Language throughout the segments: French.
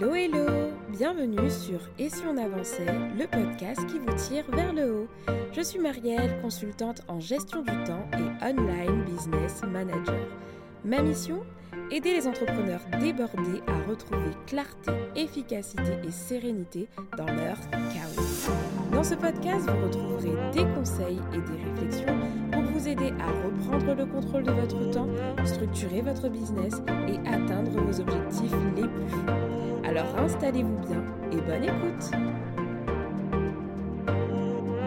Hello hello Bienvenue sur Et si on avançait, le podcast qui vous tire vers le haut. Je suis Marielle, consultante en gestion du temps et online business manager. Ma mission Aider les entrepreneurs débordés à retrouver clarté, efficacité et sérénité dans leur chaos. Dans ce podcast, vous retrouverez des conseils et des réflexions vous aider à reprendre le contrôle de votre temps, structurer votre business et atteindre vos objectifs les plus fous. Alors installez-vous bien et bonne écoute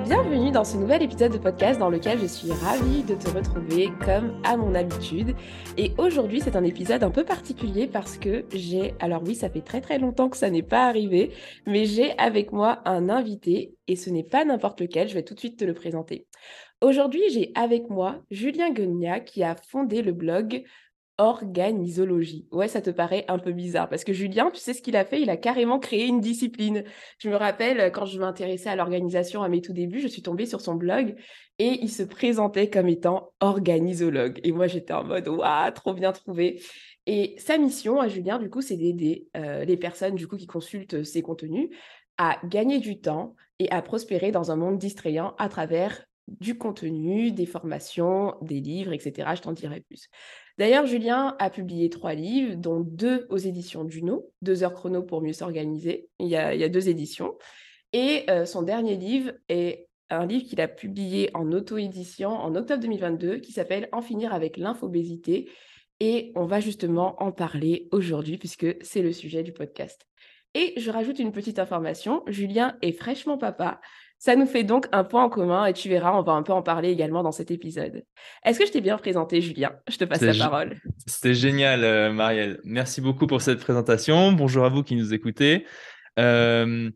Bienvenue dans ce nouvel épisode de podcast dans lequel je suis ravie de te retrouver comme à mon habitude. Et aujourd'hui, c'est un épisode un peu particulier parce que j'ai, alors oui, ça fait très très longtemps que ça n'est pas arrivé, mais j'ai avec moi un invité et ce n'est pas n'importe lequel, je vais tout de suite te le présenter. Aujourd'hui, j'ai avec moi Julien Guenia qui a fondé le blog organisologie. Ouais, ça te paraît un peu bizarre parce que Julien, tu sais ce qu'il a fait? Il a carrément créé une discipline. Je me rappelle euh, quand je m'intéressais à l'organisation à mes tout débuts, je suis tombée sur son blog et il se présentait comme étant organisologue. Et moi, j'étais en mode waouh, trop bien trouvé. Et sa mission à Julien, du coup, c'est d'aider euh, les personnes du coup qui consultent ses contenus à gagner du temps et à prospérer dans un monde distrayant à travers du contenu, des formations, des livres, etc. Je t'en dirai plus. D'ailleurs, Julien a publié trois livres, dont deux aux éditions Duno, deux heures chrono pour mieux s'organiser. Il, y a deux éditions. Et euh, son dernier livre est un livre qu'il a publié en auto-édition en octobre 2022 qui s'appelle En finir avec l'infobésité. Et on va justement en parler aujourd'hui puisque c'est le sujet du podcast. Et je rajoute une petite information, Julien est fraîchement papa. Ça nous fait donc un point en commun et tu verras, on va un peu en parler également dans cet épisode. Est-ce que je t'ai bien présenté, Julien? Je te passe la parole. C'était génial, euh, Marielle. Merci beaucoup pour cette présentation. Bonjour à vous qui nous écoutez. Euh,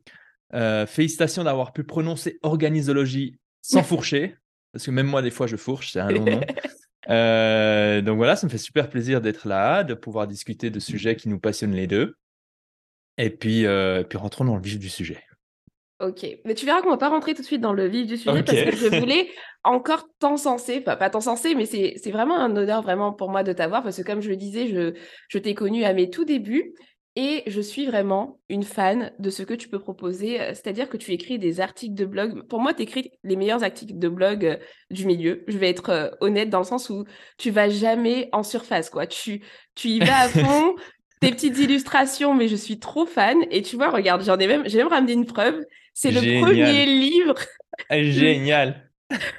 euh, félicitations d'avoir pu prononcer organisologie sans fourcher, parce que même moi, des fois, je fourche, c'est un long nom. donc voilà, ça me fait super plaisir d'être là, de pouvoir discuter de sujets qui nous passionnent les deux. Et puis, et puis rentrons dans le vif du sujet. Ok, mais tu verras qu'on va pas rentrer tout de suite dans le vif du sujet parce que je voulais encore t'encenser, enfin pas t'encenser, mais c'est vraiment un honneur vraiment pour moi de t'avoir parce que comme je le disais, je, je t'ai connu à mes tout débuts et je suis vraiment une fan de ce que tu peux proposer, c'est-à-dire que tu écris des articles de blog. Pour moi, tu écris les meilleurs articles de blog euh, du milieu. Je vais être euh, honnête dans le sens où tu vas jamais en surface, quoi. Tu, tu y vas à fond, tes petites illustrations, mais je suis trop fan. Et tu vois, regarde, j'en ai même, j'ai même ramené une preuve. C'est le premier livre. Ah, génial.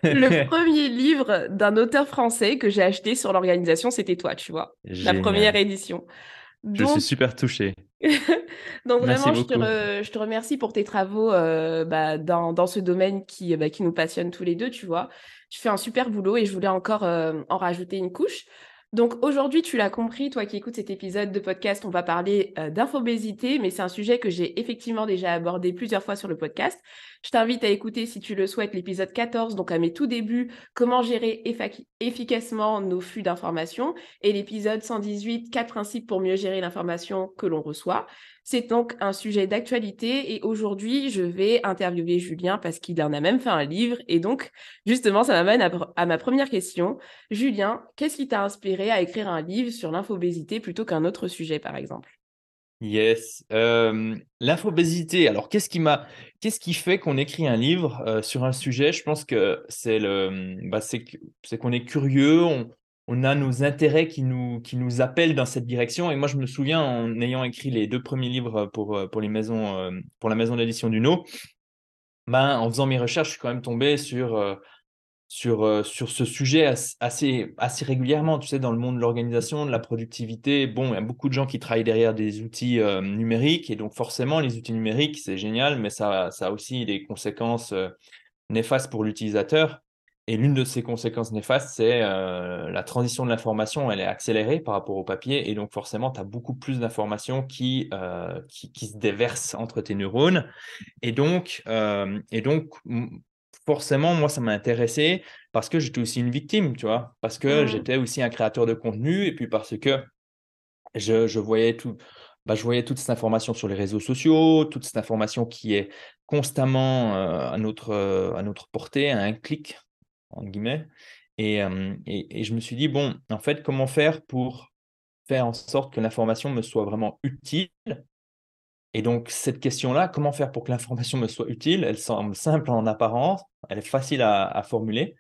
le premier livre d'un auteur français que j'ai acheté sur l'organisation, c'était toi, tu vois. La première édition. Je suis super touché. Donc vraiment, je te, remercie pour tes travaux euh, bah, dans, ce domaine qui, bah, qui nous passionne tous les deux, tu vois. Tu fais un super boulot et je voulais encore euh, en rajouter une couche. Donc aujourd'hui, tu l'as compris, toi qui écoutes cet épisode de podcast, on va parler euh, d'infobésité, mais c'est un sujet que j'ai effectivement déjà abordé plusieurs fois sur le podcast. Je t'invite à écouter, si tu le souhaites, l'épisode 14, donc à mes tout débuts, comment gérer efficacement nos flux d'informations, et l'épisode 118, quatre principes pour mieux gérer l'information que l'on reçoit. C'est donc un sujet d'actualité et aujourd'hui, je vais interviewer Julien parce qu'il en a même fait un livre. Et donc, justement, ça m'amène à, ma première question. Julien, qu'est-ce qui t'a inspiré à écrire un livre sur l'infobésité plutôt qu'un autre sujet, par exemple? Yes, l'infobésité. Alors, qu'est-ce qui m'a, qu'est-ce qui fait qu'on écrit un livre sur un sujet? Je pense que c'est le, bah, c'est qu'on est curieux, on, on a nos intérêts qui nous, qui nous appellent dans cette direction. Et moi, je me souviens, en ayant écrit les deux premiers livres pour, pour, les maisons, pour la maison d'édition du No, ben, en faisant mes recherches, je suis quand même tombé sur, sur, sur ce sujet assez, assez régulièrement. Tu sais, dans le monde de l'organisation, de la productivité, bon, il y a beaucoup de gens qui travaillent derrière des outils numériques. Et donc, forcément, les outils numériques, c'est génial, mais ça, ça a aussi des conséquences néfastes pour l'utilisateur. Et l'une de ces conséquences néfastes, c'est euh, la transition de l'information, elle est accélérée par rapport au papier, et donc forcément, tu as beaucoup plus d'informations qui, euh, qui, se déversent entre tes neurones. Et donc, euh, et donc forcément, moi, ça m'a intéressé parce que j'étais aussi une victime, tu vois, parce que mmh. j'étais aussi un créateur de contenu, et puis parce que je, je voyais tout, bah, je voyais toute cette information sur les réseaux sociaux, toute cette information qui est constamment à, notre, à notre portée, à un clic en guillemets. Et, et, je me suis dit, bon, en fait, comment faire pour faire en sorte que l'information me soit vraiment utile? Et donc, cette question-là, comment faire pour que l'information me soit utile? Elle semble simple en apparence, elle est facile à à formuler,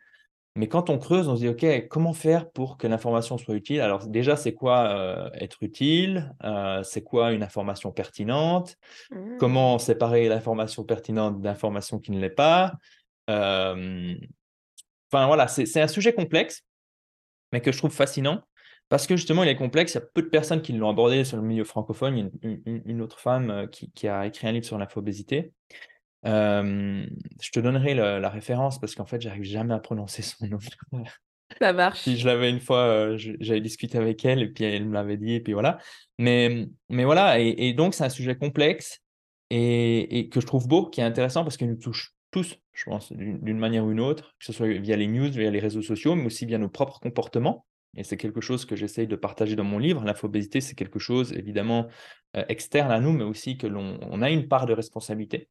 mais quand on creuse, on se dit: «OK, comment faire pour que l'information soit utile?» alors déjà, c'est quoi, heu, être utile? Heu, c'est quoi une information pertinente? Mmh. Comment séparer l'information pertinente d'information qui ne l'est pas? Enfin voilà, c'est un sujet complexe, mais que je trouve fascinant parce que justement il est complexe, il y a peu de personnes qui l'ont abordé sur le milieu francophone. Il y a une une une autre femme, heu, qui qui a écrit un livre sur l'infobésité. Je te donnerai le la référence parce qu'en fait, j'arrive jamais à prononcer son nom. Ça Puis marche. je l'avais une fois, j'avais discuté avec elle et puis elle me l'avait dit et puis voilà. Mais, mais voilà et et donc c'est un sujet complexe et et que je trouve beau, qui est intéressant parce qu'il nous touche tous, je pense, d'une manière ou une autre, que ce soit via les news, via les réseaux sociaux, mais aussi via nos propres comportements et c'est quelque chose que j'essaye de partager dans mon livre. L'infobésité, c'est quelque chose évidemment, externe à nous, mais aussi que l'on on a une part de responsabilité.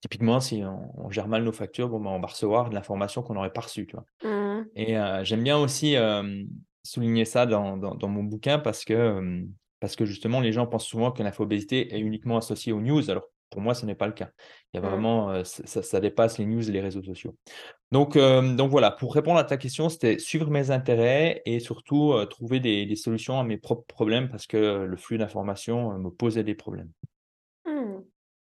Typiquement, si on on gère mal nos factures, bon, ben, on va recevoir de l'information qu'on n'aurait pas reçue, tu vois? Mmh. Et heu, j'aime bien aussi, souligner ça dans dans dans mon bouquin parce que, parce que justement les gens pensent souvent que l'infobésité est uniquement associée aux news, alors pour moi ce n'est pas le cas. Il y a Mmh. vraiment, heu, ç ça ça dépasse les news et les réseaux sociaux. Donc donc voilà, pour répondre à ta question, c'était suivre mes intérêts et surtout, trouver des des solutions à mes propres problèmes parce que le flux d'informations, me posait des problèmes.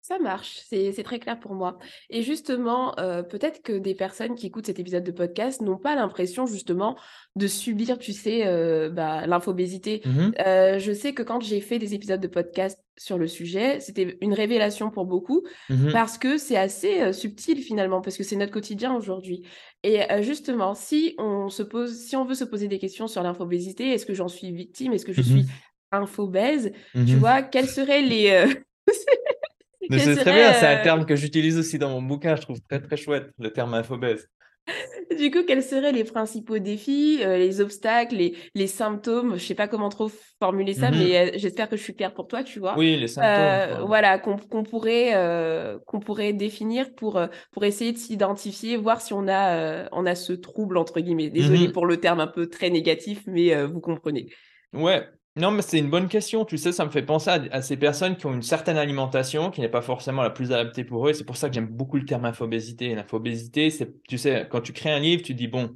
Ça marche, c'est très clair pour moi et justement, heu, peut-être que des personnes qui écoutent cet épisode de podcast n'ont pas l'impression justement de subir, tu sais, heu, bah, l'infobésité. Mmh mh. Heu, je sais que quand j'ai fait des épisodes de podcast sur le sujet, c'était une révélation pour beaucoup Mmh mh. parce que c'est assez, subtil finalement, parce que c'est notre quotidien aujourd'hui et justement, si on se pose si on veut se poser des questions sur l'infobésité, est-ce que j'en suis victime? Est-ce que je Mmh suis infobèse? Tu vois? Quels seraient les, Mais c'est très bien, c'est un heu terme que j'utilise aussi dans mon bouquin, je trouve très, très chouette, le terme infobèse. Du coup, quels seraient les principaux défis, heu, les obstacles, les les symptômes? Je sais pas comment trop formuler ça, Mmh mh. mais heu, j'espère que je suis claire pour toi, tu vois? Oui, les symptômes, voilà, qu'on pourrait, qu'on pourrait définir pour, pour essayer de s'identifier, voir si on a, on a ce «trouble» entre guillemets. Désolée mh. pour le terme un peu très négatif, mais vous comprenez. Ouais, non, mais c'est une bonne question. Tu sais, ça me fait penser à ces personnes qui ont une certaine alimentation qui n'est pas forcément la plus adaptée pour eux et c'est pour ça que j'aime beaucoup le terme infobésité. L'infobésité, c'est tu sais, quand tu crées un livre, tu dis: «Bon,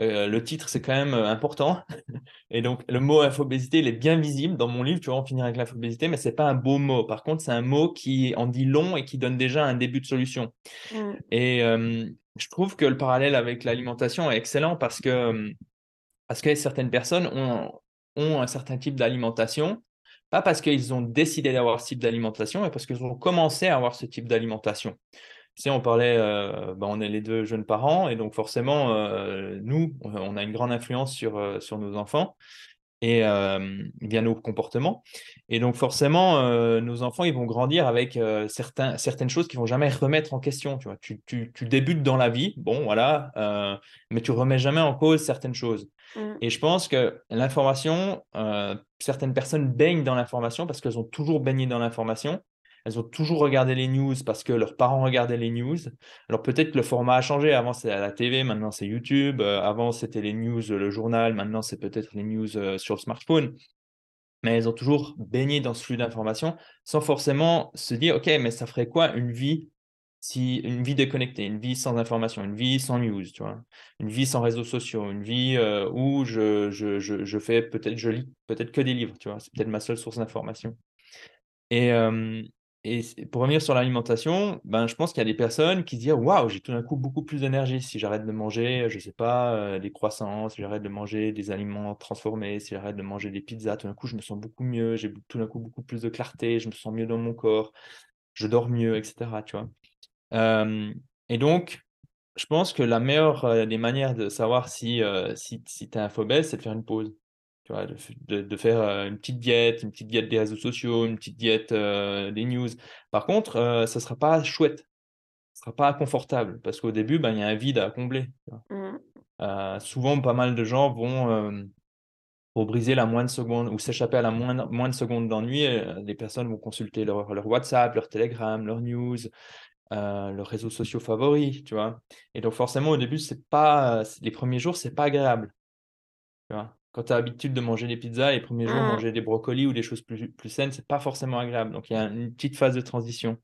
heu, le titre, c'est quand même, heu, important» et donc le mot infobésité, il est bien visible dans mon livre, tu vois? En finir avec l'infobésité, mais c'est pas un beau mot. Par contre, c'est un mot qui en dit long et qui donne déjà un début de solution Mmh. et je trouve que le parallèle avec l'alimentation est excellent parce que, parce que certaines personnes ont ont un certain type d'alimentation, pas parce qu'ils ont décidé d'avoir ce type d'alimentation, mais parce qu'ils ont commencé à avoir ce type d'alimentation. Tu on parlait, bah, on est les 2 jeunes parents et donc forcément, heu, nous, on a une grande influence sur, heu, sur nos enfants et via nos comportements et donc forcément, nos enfants, ils vont grandir avec, certaines choses qu'ils vont jamais remettre en question, tu vois? Tu tu tu débutes dans la vie, bon voilà, mais tu remets jamais en cause certaines choses Mmh. et je pense que l'information, heu, certaines personnes baignent dans l'information parce qu'elles ont toujours baigné dans l'information. Elles ont toujours regardé les news parce que leurs parents regardaient les news. Alors peut-être que le format a changé, avant c'est à la TV, maintenant c'est YouTube, heu, avant c'était les news, le journal, maintenant c'est peut-être les news, sur le smartphone. Mais elles ont toujours baigné dans ce flux d'informations sans forcément se dire: «OK, mais ça ferait quoi une vie si une vie déconnectée, une vie sans information, une vie sans news», tu vois? Une vie sans réseaux sociaux, une vie, heu, où je je je je fais peut-être je lis peut-être que des livres, tu vois? C'est peut-être ma seule source d'information. Et et pour revenir sur l'alimentation, ben, je pense qu'il y a des personnes qui se disent: «Waouh, j'ai tout d'un coup beaucoup plus d'énergie si j'arrête de manger, je sais pas, heu, des croissants, si j'arrête de manger des aliments transformés, si j'arrête de manger des pizzas, tout d'un coup je me sens beaucoup mieux, j'ai tout d'un coup beaucoup plus de clarté, je me sens mieux dans mon corps, je dors mieux» et cetera, tu vois? Hem et donc je pense que la meilleure, heu, des manières de savoir si, heu, si si tu es infobèse, c'est de faire une pause. Tu vois? De f de de faire, une petite diète, une petite diète des réseaux sociaux, une petite diète, des news. Par contre, ça sera pas chouette, ça sera pas confortable parce qu'au début, ben, il y a un vide à combler? Mmh. Souvent pas mal de gens vont, pour briser la moindre seconde ou s'échapper à la moindre moindre seconde d'ennui, les personnes vont consulter leur leur WhatsApp, leur Telegram, leurs news, heu, leurs réseaux sociaux favoris, tu vois? Et donc forcément au début, c'est pas, les premiers jours, c'est pas agréable, tu vois? quand tu as l'habitude de manger des pizzas, les premiers jours, Mmh. manger des brocolis ou des choses plus, plus saines, c'est pas forcément agréable. Donc, il y a une petite phase de transition.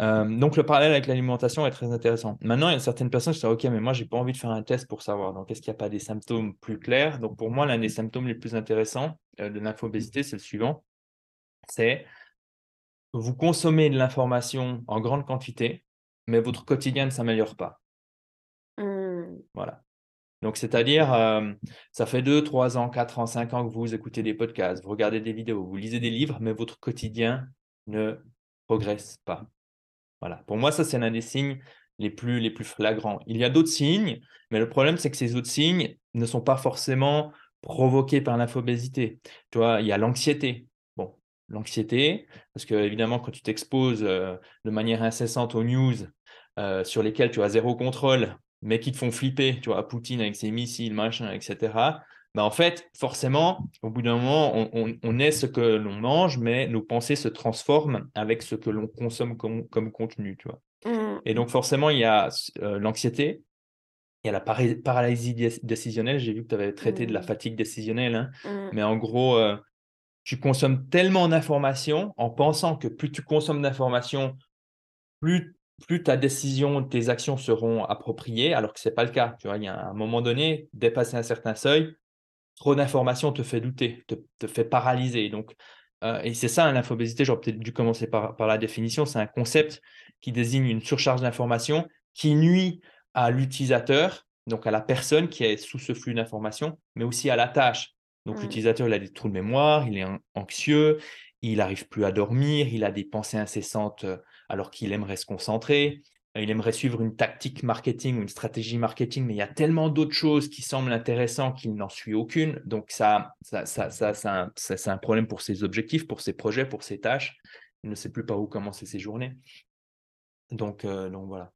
Euh, donc, le parallèle avec l'alimentation est très intéressant. Maintenant, il y a certaines personnes qui disent Ok, mais moi, j'ai pas envie de faire un test pour savoir. Donc, est-ce qu'il n'y a pas des symptômes plus clairs? Donc, pour moi, l'un des symptômes les plus intéressants euh, de l'infobésité, c'est le suivant c'est vous consommez de l'information en grande quantité, mais votre quotidien ne s'améliore pas. Mmh. Voilà. Donc, c'est-à-dire, euh, ça fait 2, 3 ans, 4 ans, 5 ans que vous écoutez des podcasts, vous regardez des vidéos, vous lisez des livres, mais votre quotidien ne progresse pas. Voilà. Pour moi, ça, c'est l'un des signes les plus, les plus flagrants. Il y a d'autres signes, mais le problème, c'est que ces autres signes ne sont pas forcément provoqués par l'infobésité. Tu vois, il y a l'anxiété. L'anxiété, parce que évidemment, quand tu t'exposes euh, de manière incessante aux news euh, sur lesquelles tu as zéro contrôle, mais qui te font flipper, tu vois, Poutine avec ses missiles, machin, etc. Ben, en fait, forcément, au bout d'un moment, on, on, est ce que l'on mange, mais nos pensées se transforment avec ce que l'on consomme comme, comme, contenu, tu vois. Mmh. Et donc, forcément, il y a euh, l'anxiété, il y a la paralysie décisionnelle. J'ai vu que tu avais traité de la Mmh. fatigue décisionnelle, hein. Mmh. mais en gros, euh, tu consommes tellement d'informations en pensant que plus tu consommes d'informations, plus, ta décision, tes actions seront appropriées, alors que ce n'est pas le cas. Tu vois, il y a un moment donné, dépasser un certain seuil, trop d'informations te fait douter, te, te fait paralyser. Donc, euh, et c'est ça, l'infobésité, j'aurais peut-être dû commencer par, par la définition, c'est un concept qui désigne une surcharge d'informations qui nuit à l'utilisateur, donc à la personne qui est sous ce flux d'informations, mais aussi à la tâche. Donc Mmh. l'utilisateur, il a des trous de mémoire, il est an- anxieux, il n'arrive plus à dormir, il a des pensées incessantes euh, alors qu'il aimerait se concentrer, il aimerait suivre une tactique marketing ou une stratégie marketing, mais il y a tellement d'autres choses qui semblent intéressantes qu'il n'en suit aucune. Donc ça, ça, ça, ça, c'est un, ça- c'est un problème pour ses objectifs, pour ses projets, pour ses tâches. Il ne sait plus par où commencer ses journées. Donc, euh, donc voilà.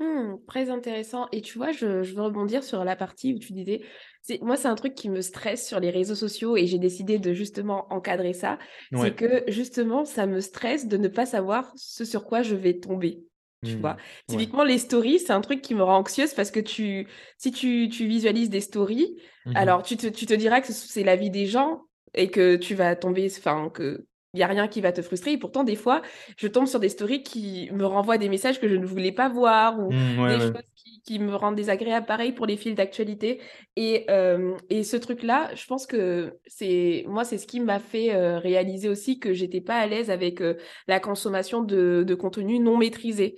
Mmh, très intéressant. Et tu vois, je, je veux rebondir sur la partie où tu disais, c'est, moi, c'est un truc qui me stresse sur les réseaux sociaux et j'ai décidé de justement encadrer ça. C'est que justement, ça me stresse de ne pas savoir ce sur quoi je vais tomber. Tu Mmh. vois, Ouais. typiquement, les stories, c'est un truc qui me rend anxieuse parce que tu, si tu, tu visualises des stories, Mhm. alors tu te, tu te diras que c'est la vie des gens et que tu vas tomber, enfin, que il n'y a rien qui va te frustrer. Et pourtant, des fois, je tombe sur des stories qui me renvoient des messages que je ne voulais pas voir ou Mmh, ouais, des ouais. choses qui, qui me rendent désagréable. Pareil pour les fils d'actualité. Et, euh, et ce truc-là, je pense que c'est moi, c'est ce qui m'a fait euh, réaliser aussi que j'étais pas à l'aise avec euh, la consommation de, de contenu non maîtrisé.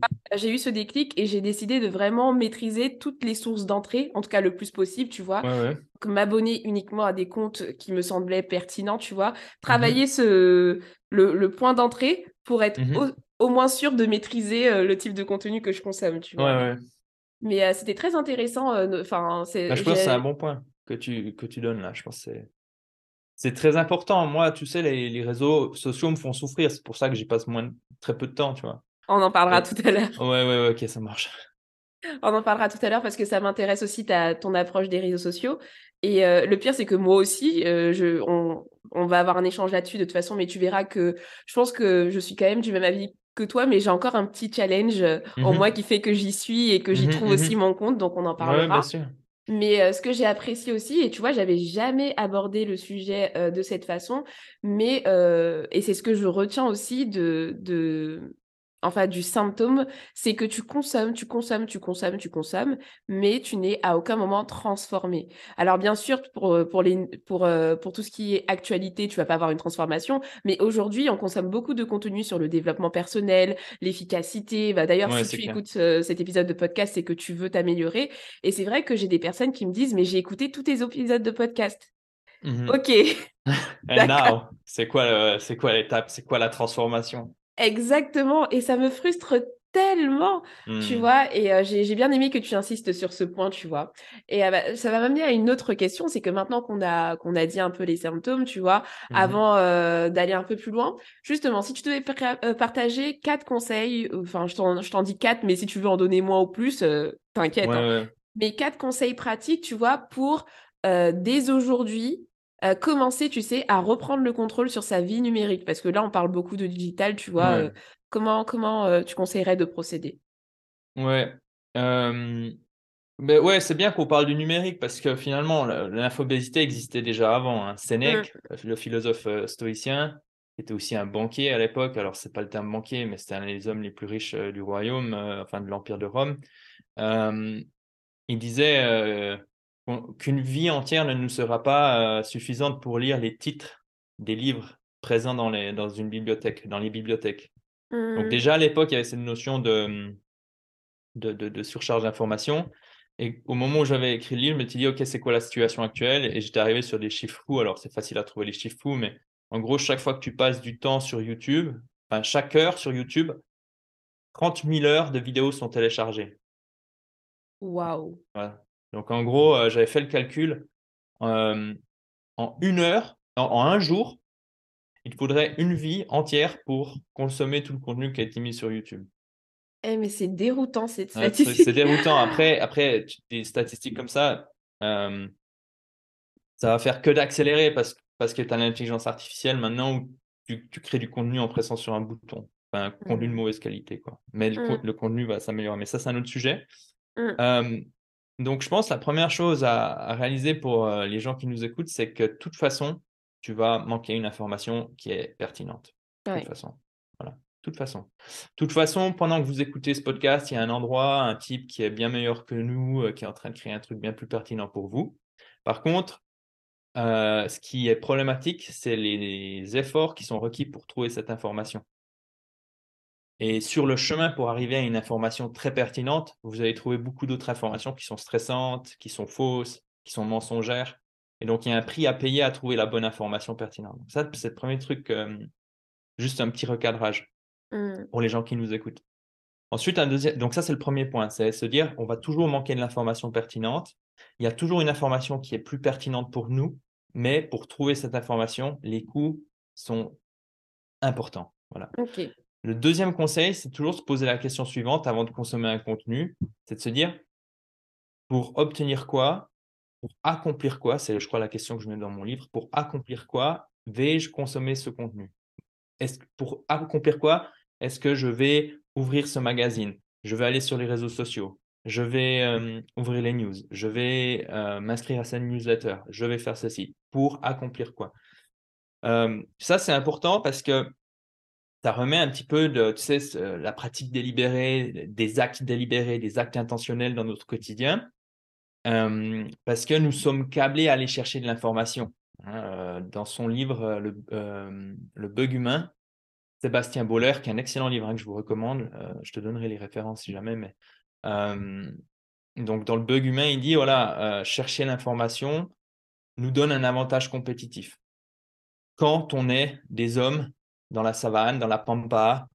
Vois, j'ai eu ce déclic et j'ai décidé de vraiment maîtriser toutes les sources d'entrée, en tout cas le plus possible, tu vois. Ouais, m'abonner uniquement à des comptes qui me semblaient pertinents, tu vois. Mhm. Travailler ce, le, le point d'entrée pour être Mhm. au, au moins sûr de maîtriser euh, le type de contenu que je consomme, tu Ouais, vois. ouais. Mais euh, c'était très intéressant. euh, c'est. Bah, je pense que c'est un bon point que tu, que tu donnes là. Je pense que c'est, c'est très important. Moi, tu sais, les, les réseaux sociaux me font souffrir. C'est pour ça que j'y passe moins, très peu de temps, tu vois. On en parlera tout à l'heure. Ouais, ouais, ouais, ok, ça marche. On en parlera tout à l'heure parce que ça m'intéresse aussi ta, ton approche des réseaux sociaux. Et euh, le pire, c'est que moi aussi, euh, je, on, on va avoir un échange là-dessus de toute façon, mais tu verras que je pense que je suis quand même du même avis que toi, mais j'ai encore un petit challenge euh, en Mhm. moi qui fait que j'y suis et que j'y Mhm, trouve mhm. aussi mon compte, donc on en Ouais, parlera. bien sûr. Mais euh, ce que j'ai apprécié aussi, et tu vois, j'avais jamais abordé le sujet euh, de cette façon, mais euh, et c'est ce que je retiens aussi de, de enfin du symptôme, c'est que tu consommes, tu consommes, tu consommes, tu consommes, mais tu n'es à aucun moment transformé. Alors bien sûr, pour euh, pour les pour euh, pour tout ce qui est actualité, tu vas pas avoir une transformation, mais aujourd'hui, on consomme beaucoup de contenu sur le développement personnel, l'efficacité. Bah, d'ailleurs, Ouais, si tu clair. écoutes euh, cet épisode de podcast, c'est que tu veux t'améliorer. Et c'est vrai que j'ai des personnes qui me disent, mais j'ai écouté tous tes épisodes de podcast. Ok, And d'accord. now, c'est quoi, c'est quoi l'étape? C'est quoi la transformation? Exactement. Et ça me frustre tellement, tu Hmm. vois. Et euh, j'ai bien aimé que tu insistes sur ce point, tu vois. Et euh, bah, ça va m'amener à une autre question, c'est que maintenant qu'on a, qu'on a dit un peu les symptômes, tu vois, Mhm. avant euh, d'aller un peu plus loin, justement, si tu devais euh, partager quatre conseils, enfin, je t'en dis quatre, mais si tu veux en donner moins ou plus, t'inquiète. Ouais, hein. ouais. mais quatre conseils pratiques, tu vois, pour dès aujourd'hui euh, commencer, tu sais, à reprendre le contrôle sur sa vie numérique. Parce que là, on parle beaucoup de digital, tu vois. Ouais. euh, comment comment euh, tu conseillerais de procéder? Ouais. Mais ouais, c'est bien qu'on parle du numérique parce que finalement, l'infobésité existait déjà avant. Hein. Sénèque, mmh. le philosophe stoïcien, était aussi un banquier à l'époque. Alors, c'est pas le terme banquier, mais c'était un des hommes les plus riches du royaume, enfin de l'Empire de Rome. il disait qu'une vie entière ne nous sera pas suffisante pour lire les titres des livres présents dans, les, dans une bibliothèque, dans les bibliothèques. Donc mmh. déjà à l'époque, il y avait cette notion de, de, de surcharge d'informations. Et au moment où j'avais écrit le livre, je m'étais dit, OK, c'est quoi la situation actuelle? Et j'étais arrivé sur des chiffres fous. Alors, c'est facile à trouver les chiffres fous, mais en gros, chaque fois que tu passes du temps sur YouTube, enfin, chaque heure sur YouTube, 30 000 heures de vidéos sont téléchargées. Waouh Donc, en gros, euh, j'avais fait le calcul. Euh, en une heure, en, un jour, il faudrait une vie entière pour consommer tout le contenu qui a été mis sur YouTube. Eh, mais c'est déroutant cette statistique. c'est déroutant. Après, après, des statistiques comme ça, euh, ça va faire que d'accélérer parce, parce que tu as l'intelligence artificielle maintenant où tu, crées du contenu en pressant sur un bouton. Enfin, un contenu de mmh. mauvaise qualité. Quoi. Mais le, mmh. contenu va s'améliorer. Mais ça, c'est un autre sujet. Mmh. Donc, je pense que la première chose à, réaliser pour euh, les gens qui nous écoutent, c'est que de toute façon, tu vas manquer une information qui est pertinente. De toute façon. Voilà toute façon. toute façon, pendant que vous écoutez ce podcast, il y a un endroit, un type qui est bien meilleur que nous, euh, qui est en train de créer un truc bien plus pertinent pour vous. Par contre, euh, ce qui est problématique, c'est les, efforts qui sont requis pour trouver cette information. Et sur le chemin pour arriver à une information très pertinente, vous allez trouver beaucoup d'autres informations qui sont stressantes, qui sont fausses, qui sont mensongères. Et donc, il y a un prix à payer à trouver la bonne information pertinente. ça, c'est le premier truc, euh, juste un petit recadrage. Mmh. pour les gens qui nous écoutent. Ensuite, un deuxième, donc ça c'est le premier point, c'est se dire on va toujours manquer de l'information pertinente. Il y a toujours une information qui est plus pertinente pour nous, mais pour trouver cette information, les coûts sont importants. Voilà. Le deuxième conseil, c'est toujours se poser la question suivante avant de consommer un contenu, c'est de se dire pour obtenir quoi, pour accomplir quoi, c'est je crois la question que je mets dans mon livre, pour accomplir quoi vais-je consommer ce contenu? Pour accomplir quoi Est-ce que je vais ouvrir ce magazine? Je vais aller sur les réseaux sociaux. Je vais ouvrir les news. Je vais m'inscrire à cette newsletter. Je vais faire ceci. Pour accomplir quoi? Ça, c'est important parce que ça remet un petit peu de, la pratique délibérée, des actes délibérés, des actes intentionnels dans notre quotidien. parce que nous sommes câblés à aller chercher de l'information. Hein, euh, dans son livre euh, le, euh, le, bug humain, Sébastien Boller, qui est un excellent livre hein, que je vous recommande, je te donnerai les références si jamais, mais donc dans le bug humain, il dit voilà, chercher l'information nous donne un avantage compétitif. Quand on est des hommes dans la savane, dans la pampa,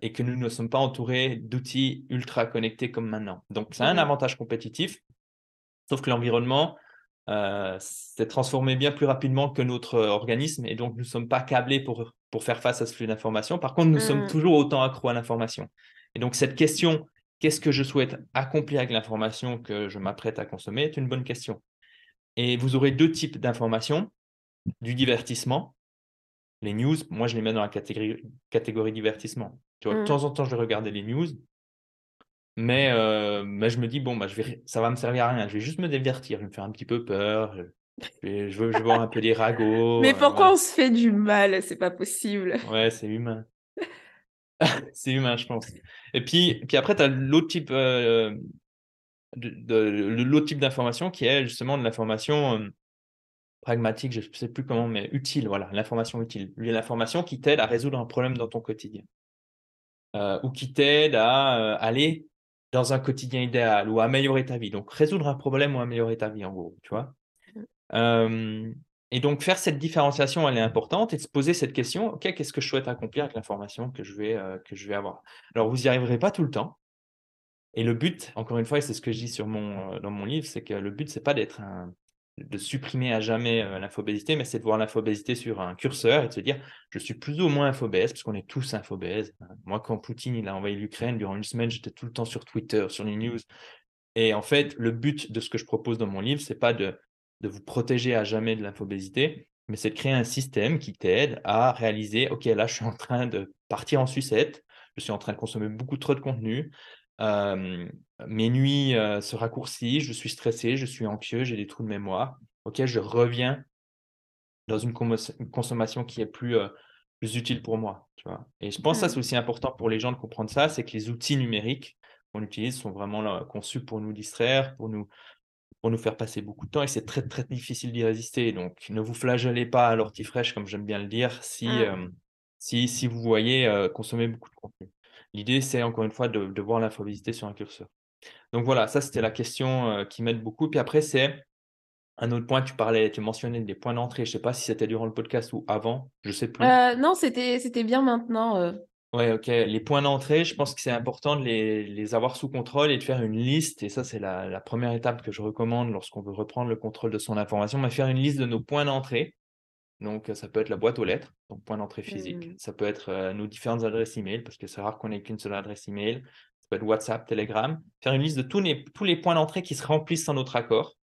et que nous ne sommes pas entourés d'outils ultra connectés comme maintenant. Donc, c'est un mmh avantage compétitif, sauf que l'environnement euh, s'est transformé bien plus rapidement que notre euh, organisme et donc nous ne sommes pas câblés pour, pour faire face à ce flux d'informations. Par contre, nous sommes mmh. toujours autant accro à l'information. Et donc cette question, qu'est-ce que je souhaite accomplir avec l'information que je m'apprête à consommer, est une bonne question. Et vous aurez deux types d'informations, du divertissement. Les news, moi je les mets dans la catégorie, catégorie divertissement. Tu vois, De mmh. temps en temps, je vais regarder les news, mais, euh, mais je me dis, bon, bah, je vais, ça va me servir à rien. Je vais juste me divertir. Je vais me faire un petit peu peur. Je, je, veux, je voir un peu des ragots. Mais euh, pourquoi on se fait du mal? C'est pas possible. Ouais, c'est humain. c'est humain, je pense. Et puis, puis après, tu as l'autre type, euh, de, type d'information qui est justement de l'information pragmatique, je ne sais plus comment, mais utile. Voilà, l'information utile. L'information qui t'aide à résoudre un problème dans ton quotidien. ou qui t'aide à aller dans un quotidien idéal ou améliorer ta vie. Donc, résoudre un problème ou améliorer ta vie, en gros, tu vois. Mmh. et donc, faire cette différenciation, elle est importante et de se poser cette question, OK, qu'est-ce que je souhaite accomplir avec l'information que, je vais, que je vais avoir? Alors, vous n'y arriverez pas tout le temps. Et le but, encore une fois, et c'est ce que je dis sur mon, dans mon livre, c'est que le but, c'est pas d'être un, de supprimer à jamais euh, l'infobésité, mais c'est de voir l'infobésité sur un curseur et de se dire je suis plus ou moins infobèse, parce qu'on est tous infobèses. Moi, quand Poutine il a envahi l'Ukraine, durant une semaine, j'étais tout le temps sur Twitter, sur les news. Et en fait, le but de ce que je propose dans mon livre, c'est pas de, de vous protéger à jamais de l'infobésité, mais c'est de créer un système qui t'aide à réaliser ok, là, je suis en train de partir en sucette, je suis en train de consommer beaucoup trop de contenu. Mes nuits se raccourcissent, je suis stressé, je suis anxieux, j'ai des trous de mémoire. Ok, je reviens dans une, consommation qui est plus, plus utile pour moi. Tu vois Et je pense que ça, c'est mmh. aussi important pour les gens de comprendre ça, c'est que les outils numériques qu'on utilise sont vraiment là, conçus pour nous distraire, pour nous, pour nous faire passer beaucoup de temps et c'est très très difficile d'y résister. Donc ne vous flagellez pas à l'ortie fraîche, comme j'aime bien le dire, si, mmh. si, si, vous voyez consommer beaucoup de contenu. L'idée, c'est encore une fois de, de voir l'infobésité sur un curseur. Donc voilà, ça c'était la question qui m'aide beaucoup. Puis après, c'est un autre point, tu parlais, tu mentionnais des points d'entrée. Je ne sais pas si c'était durant le podcast ou avant, je ne sais plus. Euh, non, c'était, c'était bien maintenant. Euh. Oui, ok. Les points d'entrée, je pense que c'est important de les, les, avoir sous contrôle et de faire une liste. Et ça, c'est la, la, première étape que je recommande lorsqu'on veut reprendre le contrôle de son information. Mais faire une liste de nos points d'entrée. Donc, ça peut être la boîte aux lettres, donc point d'entrée physique. Mmh. Ça peut être euh, nos différentes adresses email, parce que c'est rare qu'on ait qu'une seule adresse email. Ça peut être WhatsApp, Telegram. Faire une liste de tous les, tous les points d'entrée qui se remplissent sans notre accord.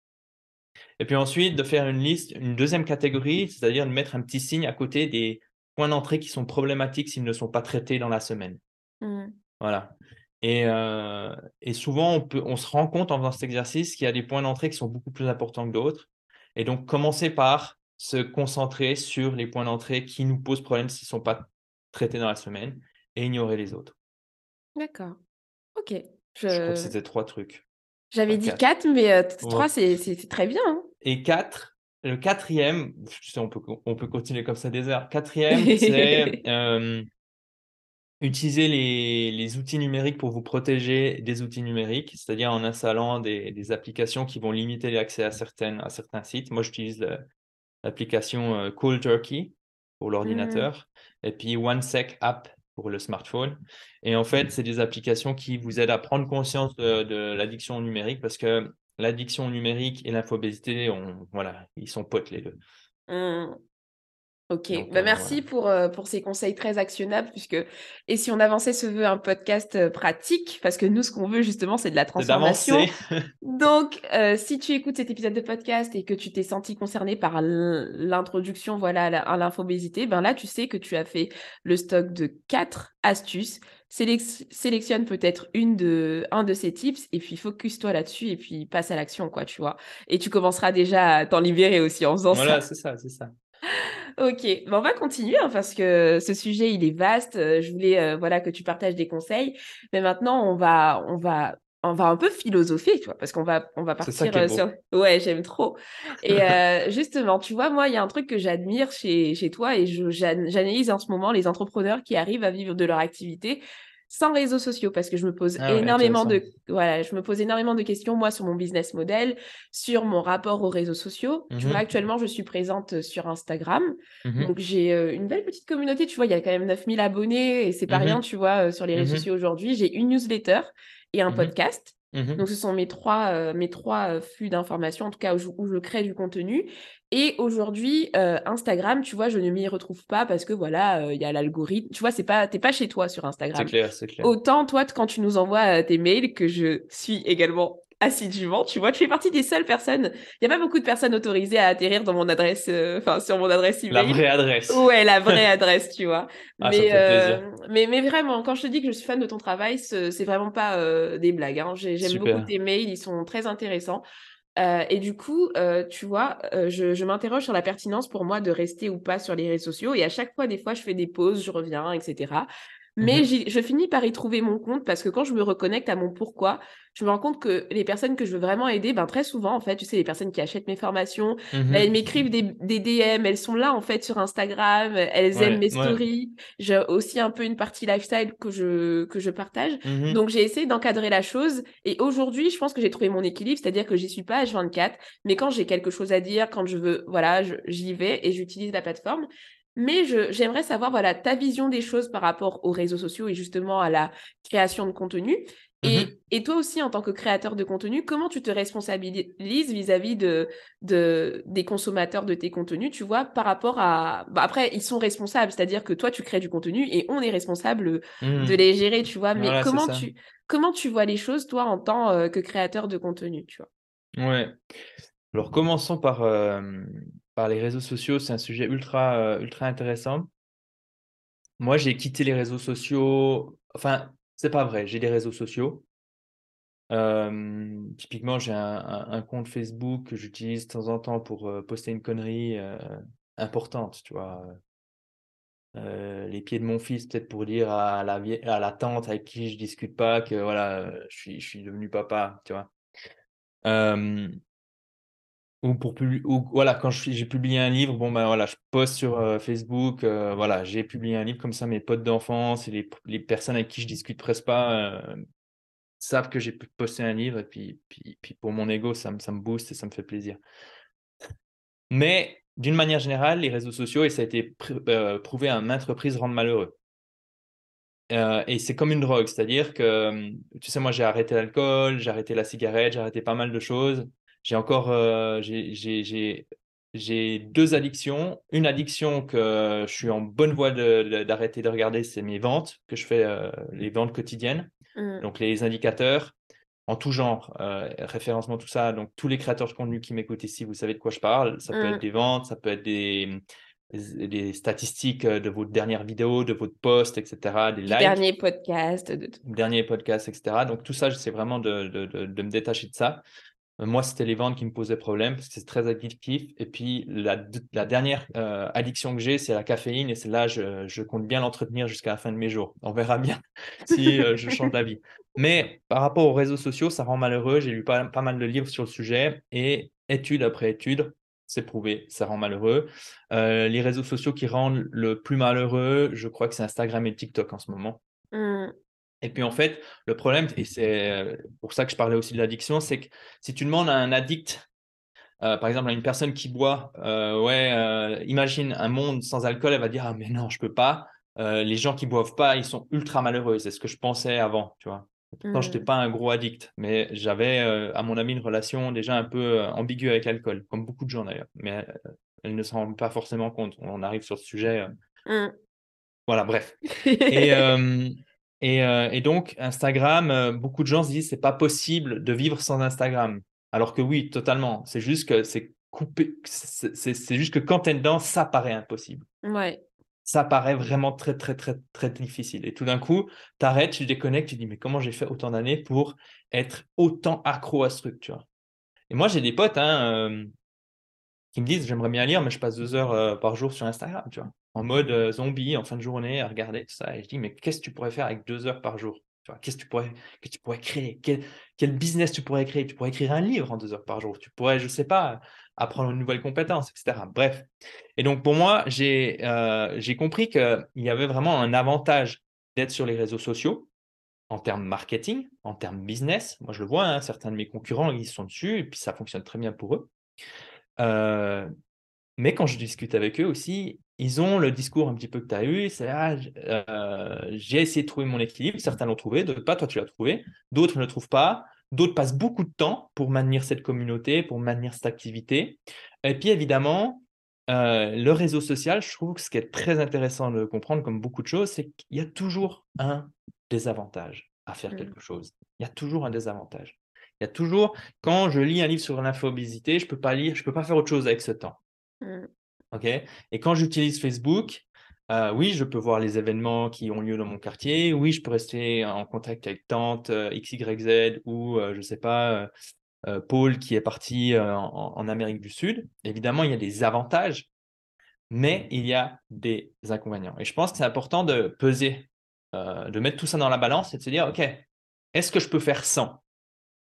Et puis ensuite, de faire une liste, une deuxième catégorie, c'est-à-dire de mettre un petit signe à côté des points d'entrée qui sont problématiques s'ils ne sont pas traités dans la semaine. Mmh. Voilà. Et, euh, et, souvent, on, peut, on se rend compte en faisant cet exercice qu'il y a des points d'entrée qui sont beaucoup plus importants que d'autres. Et donc, commencer par se concentrer sur les points d'entrée qui nous posent problème s'ils ne sont pas traités dans la semaine et ignorer les autres. D'accord. OK. Je, Je crois que c'était trois trucs. J'avais dit 4, mais 3, c'est très bien. Hein. Et 4, le quatrième, sais, on peut, on peut continuer comme ça des heures. Quatrième, c'est utiliser les, les, outils numériques pour vous protéger des outils numériques, c'est-à-dire en installant des, des, applications qui vont limiter l'accès à, certaines, à certains sites. Moi, j'utilise l'application Cold Turkey pour mmh. l'ordinateur et puis OneSec App pour le smartphone. Et en fait, c'est des applications qui vous aident à prendre conscience de, l'addiction numérique parce que l'addiction numérique et l'infobésité, voilà, ils sont potes les deux. Mmh. Ok, bah, euh, merci pour, euh, pour ces conseils très actionnables, puisque et si on avançait ce veut un podcast euh, pratique, parce que nous, ce qu'on veut justement, c'est de la transformation. Donc, si tu écoutes cet épisode de podcast et que tu t'es senti concerné par l'introduction voilà, à l'infobésité, ben là, tu sais que tu as fait le stock de quatre astuces. sélectionne peut-être une de, un de ces tips et puis focus-toi là-dessus et puis passe à l'action, quoi, tu vois. Et tu commenceras déjà à t'en libérer aussi en faisant ça. Voilà, c'est ça, c'est ça. Ok, on va continuer hein, parce que ce sujet il est vaste. Euh, je voulais euh, voilà que tu partages des conseils, mais maintenant on va on va on va un peu philosopher, tu vois, parce qu'on va on va partir euh, sur. Ouais, j'aime trop. Et justement, tu vois, moi il y a un truc que j'admire chez chez toi et j'analyse en ce moment les entrepreneurs qui arrivent à vivre de leur activité sans réseaux sociaux parce que je me pose ah énormément de voilà, je me pose énormément de questions moi sur mon business model, sur mon rapport aux réseaux sociaux. Tu vois, mmh actuellement, je suis présente sur Instagram. Mmh donc j'ai euh, une belle petite communauté, tu vois, il y a quand même 9000 abonnés et c'est pas mmh rien, tu vois, euh, sur les réseaux sociaux aujourd'hui, j'ai une newsletter et un podcast. Donc, ce sont mes trois, euh, mes trois flux d'informations, en tout cas où je, crée du contenu. Et aujourd'hui, Instagram, tu vois, je ne m'y retrouve pas parce que voilà, il y a l'algorithme. Tu vois, c'est pas, t'es pas chez toi sur Instagram. C'est clair, c'est clair. Autant toi, quand tu nous envoies tes mails, que je suis également assidûment, tu vois, tu fais partie des seules personnes. Il n'y a pas beaucoup de personnes autorisées à atterrir dans mon adresse, euh, enfin sur mon adresse email. La vraie adresse. Ouais, la vraie adresse, tu vois. Ah, mais, euh, mais, mais vraiment, quand je te dis que je suis fan de ton travail, c'est vraiment pas euh, des blagues. Hein. J'aime beaucoup tes mails, ils sont très intéressants. et du coup, tu vois, je, je m'interroge sur la pertinence pour moi de rester ou pas sur les réseaux sociaux. Et à chaque fois, des fois, je fais des pauses, je reviens, etc. Mais mmh je finis par y trouver mon compte parce que quand je me reconnecte à mon pourquoi, je me rends compte que les personnes que je veux vraiment aider, ben très souvent, en fait, tu sais, les personnes qui achètent mes formations, mmh elles m'écrivent des, des, DM, elles sont là, en fait, sur Instagram, elles aiment mes stories. J'ai aussi un peu une partie lifestyle que je, que je partage. Mmh Donc, j'ai essayé d'encadrer la chose. Et aujourd'hui, je pense que j'ai trouvé mon équilibre, c'est-à-dire que j'y suis pas H24, mais quand j'ai quelque chose à dire, quand je veux, voilà, j'y vais et j'utilise la plateforme. Mais j'aimerais savoir voilà, ta vision des choses par rapport aux réseaux sociaux et justement à la création de contenu. Et, mmh et toi aussi, en tant que créateur de contenu, comment tu te responsabilises vis-à-vis de, de, des consommateurs de tes contenus, tu vois, par rapport à... Bah après, ils sont responsables, c'est-à-dire que toi, tu crées du contenu et on est responsable mmh. de les gérer, tu vois. Mais comment, tu, comment tu vois les choses, toi, en tant euh, que créateur de contenu, tu vois? Ouais. Alors, commençons par, euh, par les réseaux sociaux, c'est un sujet ultra, euh, ultra intéressant. Moi, j'ai quitté les réseaux sociaux. Enfin, c'est pas vrai, j'ai des réseaux sociaux. typiquement, j'ai un, compte Facebook que j'utilise de temps en temps pour poster une connerie importante, tu vois. les pieds de mon fils, peut-être pour dire à la, tante avec qui je discute pas que voilà, je suis, je suis devenu papa, tu vois. Ou pour ou, voilà, quand j'ai publié un livre, bon ben voilà, je poste sur Facebook, voilà, j'ai publié un livre comme ça, mes potes d'enfance et les, les, personnes avec qui je discute presque pas savent que j'ai posté un livre et puis, puis, puis pour mon ego, ça, ça me booste et ça me fait plaisir. Mais d'une manière générale, les réseaux sociaux, et ça a été euh, prouvé à maintes reprises, rendent malheureux. Euh, et c'est comme une drogue, c'est-à-dire que, tu sais, moi j'ai arrêté l'alcool, j'ai arrêté la cigarette, j'ai arrêté pas mal de choses. J'ai encore, euh, j'ai deux addictions. Une addiction que je suis en bonne voie d'arrêter de, regarder, c'est mes ventes, que je fais, les ventes quotidiennes. Mmh. Donc les indicateurs, en tout genre, euh, référencement, tout ça. Donc, tous les créateurs de contenu qui m'écoutent ici, vous savez de quoi je parle. Ça peut être mmh. des ventes, ça peut être des, des statistiques euh, de votre dernière vidéo, de votre post, etc. Des likes. Dernier podcast. De Dernier podcast, etc. Donc, tout ça, j'essaie vraiment de, de, de, me détacher de ça. Euh, moi, c'était les ventes qui me posaient problème parce que c'est très addictif. Et puis, la, dernière euh, addiction que j'ai, c'est la caféine. Et c'est là, je, compte bien l'entretenir jusqu'à la fin de mes jours. On verra bien si euh, je change d'avis. Mais par rapport aux réseaux sociaux, ça rend malheureux. J'ai lu pas, pas, mal de livres sur le sujet et étude après étude, c'est prouvé, ça rend malheureux. les réseaux sociaux qui rendent le plus malheureux, je crois que c'est Instagram et TikTok en ce moment. Mmh. Et puis en fait, le problème, et c'est euh, pour ça que je parlais aussi de l'addiction, c'est que si tu demandes à un addict, euh, par exemple à une personne qui boit, euh, ouais, imagine un monde sans alcool, elle va dire ah mais non, je peux pas. les gens qui boivent pas, ils sont ultra malheureux. C'est ce que je pensais avant, tu vois. Pourtant, je n'étais mmh. pas un gros addict, mais j'avais, à mon avis, une relation déjà un peu ambiguë avec l'alcool, comme beaucoup de gens d'ailleurs. Mais elle ne s'en rend pas forcément compte. On arrive sur ce sujet. Mmh. Voilà, bref. Et, euh, et, donc, Instagram, euh, beaucoup de gens se disent c'est pas possible de vivre sans Instagram. Alors que oui, totalement. C'est juste que c'est coupé. C'est juste que quand tu es dedans, ça paraît impossible. Ouais. Ça paraît vraiment très, très, très, très difficile. Et tout d'un coup, tu arrêtes, tu déconnectes, tu dis mais comment j'ai fait autant d'années pour être autant accro à ce truc, tu vois? Et moi, j'ai des potes hein, euh, qui me disent j'aimerais bien lire, mais je passe deux heures par jour sur Instagram, tu vois en mode euh, zombie en fin de journée à regarder ça. Et je dis, mais qu'est-ce que tu pourrais faire avec deux heures par jour? Qu'est-ce que tu pourrais, que tu pourrais créer? Quel, quel, business tu pourrais créer? Tu pourrais écrire un livre en deux heures par jour. Tu pourrais, je ne sais pas, apprendre une nouvelle compétence, etc. Bref. Et donc, pour moi, j'ai euh, compris qu'il y avait vraiment un avantage d'être sur les réseaux sociaux en termes marketing, en termes business. Moi, je le vois, hein, certains de mes concurrents, ils sont dessus et puis ça fonctionne très bien pour eux. Euh, mais quand je discute avec eux aussi, ils ont le discours un petit peu que tu as eu, c'est ah, euh, j'ai essayé de trouver mon équilibre, certains l'ont trouvé, d'autres pas, toi tu l'as trouvé, d'autres ne le trouvent pas, d'autres passent beaucoup de temps pour maintenir cette communauté, pour maintenir cette activité. Et puis évidemment, euh, le réseau social, je trouve que ce qui est très intéressant de comprendre, comme beaucoup de choses, c'est qu'il y a toujours un désavantage à faire mmh. quelque chose. Il y a toujours un désavantage. Il y a toujours, quand je lis un livre sur l'infobésité, je ne peux pas lire, je peux pas faire autre chose avec ce temps. Mmh. OK? Et quand j'utilise Facebook, euh, oui, je peux voir les événements qui ont lieu dans mon quartier. Oui, je peux rester en contact avec tante euh, XYZ ou, euh, je ne sais pas, Paul qui est parti en, Amérique du Sud. Évidemment, il y a des avantages, mais il y a des inconvénients. Et je pense que c'est important de peser, de mettre tout ça dans la balance et de se dire, OK, est-ce que je peux faire sans?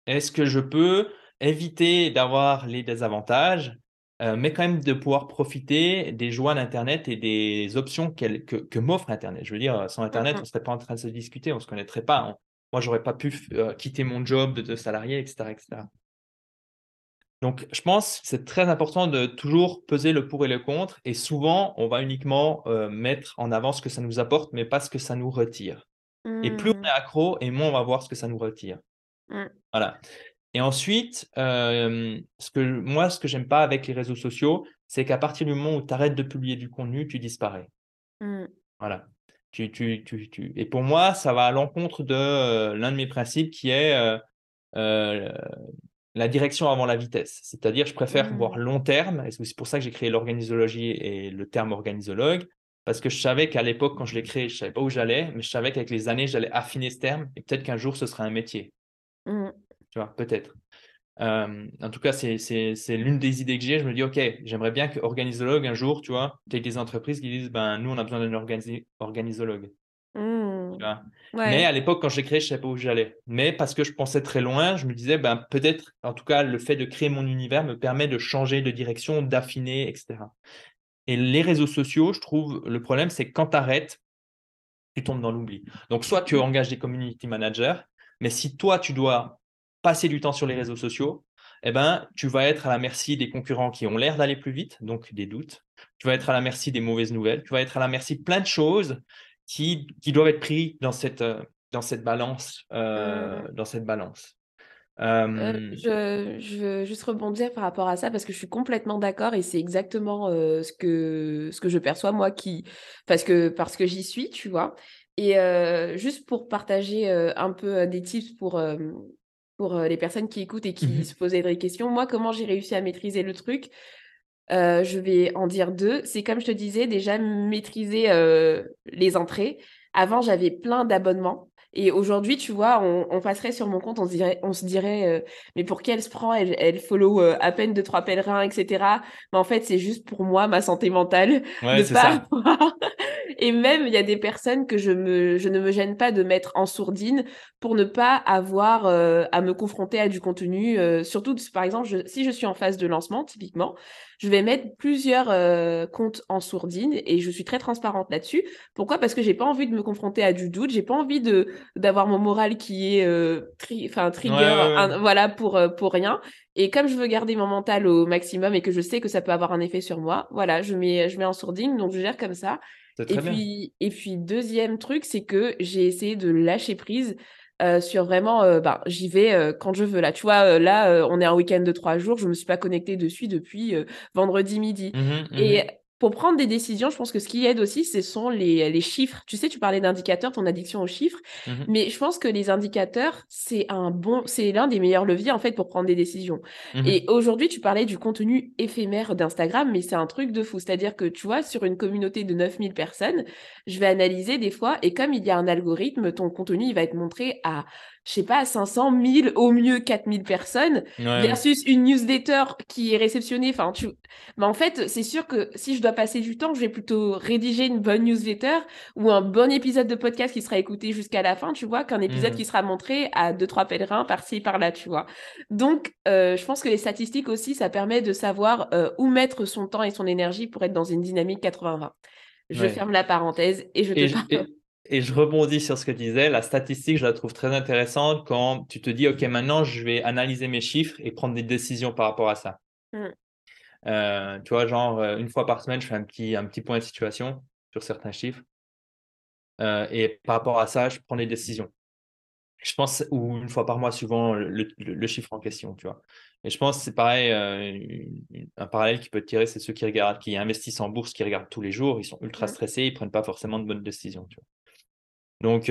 Est-ce que je peux éviter d'avoir les désavantages euh, mais quand même de pouvoir profiter des joies d'Internet et des options que, que m'offre Internet. Je veux dire, sans Internet, on ne serait pas en train de se discuter, on ne se connaîtrait pas. Moi, Moi, j'aurais pas pu euh, quitter mon job de, salarié, etc., etc. Donc, je pense que c'est très important de toujours peser le pour et le contre. Et souvent, on va uniquement euh, mettre en avant ce que ça nous apporte, mais pas ce que ça nous retire. Et plus on mmh. est accro, et moins on va voir ce que ça nous retire. Mmh. Voilà. Et ensuite, ce que, moi, ce que j'aime pas avec les réseaux sociaux, c'est qu'à partir du moment où tu arrêtes de publier du contenu, tu disparais. Mmh. Voilà. Tu, tu, tu, tu, Et pour moi, ça va à l'encontre de l'un de mes principes qui est la direction avant la vitesse. C'est-à-dire, je préfère voir mmh. long terme, et c'est pour ça que j'ai créé l'organisologie et le terme organisologue, parce que je savais qu'à l'époque, quand je l'ai créé, je ne savais pas où j'allais, mais je savais qu'avec les années, j'allais affiner ce terme, et peut-être qu'un jour, ce serait un métier. Mmh. Tu vois, peut-être. Euh, en tout cas, c'est l'une des idées que j'ai. Je me dis, OK, j'aimerais bien que organisologue un jour, tu vois, tu des entreprises qui disent, ben, nous, on a besoin d'un organisologue. Mmh. Mais à l'époque, quand j'ai créé, je ne savais pas où j'allais. Mais parce que je pensais très loin, je me disais, ben, peut-être, en tout cas, le fait de créer mon univers me permet de changer de direction, d'affiner, etc. Et les réseaux sociaux, je trouve, le problème, c'est que quand tu arrêtes, tu tombes dans l'oubli. Donc, soit tu engages des community managers, mais si toi, tu dois passer du temps sur les réseaux sociaux, eh ben, tu vas être à la merci des concurrents qui ont l'air d'aller plus vite, donc des doutes. Tu vas être à la merci des mauvaises nouvelles. Tu vas être à la merci de plein de choses qui, qui doivent être prises dans cette, dans cette balance. Euh, dans cette balance. Euh, je, je, veux juste rebondir par rapport à ça parce que je suis complètement d'accord et c'est exactement ce, que, ce que je perçois moi qui parce que parce que j'y suis tu vois et juste pour partager un peu des tips pour pour les personnes qui écoutent et qui mmh se posaient des questions. Moi, comment j'ai réussi à maîtriser le truc? Je vais en dire deux. C'est comme je te disais, déjà maîtriser les entrées. Avant, j'avais plein d'abonnements. Et aujourd'hui, tu vois, on, passerait sur mon compte, on se dirait, on se dirait mais pour qui elle se prend elle, elle follow à peine deux, trois pèlerins, etc. Mais en fait, c'est juste pour moi, ma santé mentale. Ouais, c'est ça. Et même, il y a des personnes que je, me, je ne me gêne pas de mettre en sourdine pour ne pas avoir à me confronter à du contenu. surtout, par exemple, si je suis en phase de lancement, typiquement, je vais mettre plusieurs comptes en sourdine et je suis très transparente là-dessus. Pourquoi? Parce que j'ai pas envie de me confronter à du doute, j'ai pas envie de d'avoir mon moral qui est enfin trigger voilà pour pour rien. Et comme je veux garder mon mental au maximum et que je sais que ça peut avoir un effet sur moi, voilà, je mets je mets en sourdine donc je gère comme ça. Et puis et puis deuxième truc, c'est que j'ai essayé de lâcher prise euh, sur vraiment, euh, bah, j'y vais euh, quand je veux. Là, tu vois, là, on est un week-end de trois jours, je me suis pas connectée dessus depuis vendredi midi. Mmh et mmh pour prendre des décisions, je pense que ce qui aide aussi, ce sont les, les chiffres. Tu sais, tu parlais d'indicateurs, ton addiction aux chiffres, mmh mais je pense que les indicateurs, c'est un bon, c'est l'un des meilleurs leviers en fait pour prendre des décisions. Et aujourd'hui, tu parlais du contenu éphémère d'Instagram, mais c'est un truc de fou. C'est-à-dire que tu vois, sur une communauté de 9000 personnes, je vais analyser des fois, et comme il y a un algorithme, ton contenu, il va être montré à je sais pas, 500, 1000, au mieux 4000 personnes, versus une newsletter qui est réceptionnée. Enfin, tu... Mais en fait, c'est sûr que si je dois passer du temps, je vais plutôt rédiger une bonne newsletter ou un bon épisode de podcast qui sera écouté jusqu'à la fin, tu vois, qu'un épisode mmh. qui sera montré à deux, trois pèlerins par-ci, par-là, tu vois. Donc, euh, je pense que les statistiques aussi, ça permet de savoir euh, où mettre son temps et son énergie pour être dans une dynamique 80-20. Je ferme la parenthèse et je te parle. Et je rebondis sur ce que tu disais. La statistique, je la trouve très intéressante quand tu te dis, OK, maintenant, je vais analyser mes chiffres et prendre des décisions par rapport à ça. Mmh. Euh, tu vois, genre, euh, une fois par semaine, je fais un petit, un petit point de situation sur certains chiffres. Euh, et par rapport à ça, je prends des décisions. Je pense, ou une fois par mois, suivant le, chiffre en question, tu vois. Et je pense que c'est pareil, un parallèle qui peut tirer, c'est ceux qui regardent, qui investissent en bourse, qui regardent tous les jours, ils sont ultra mmh. stressés, ils prennent pas forcément de bonnes décisions, tu vois. Donc,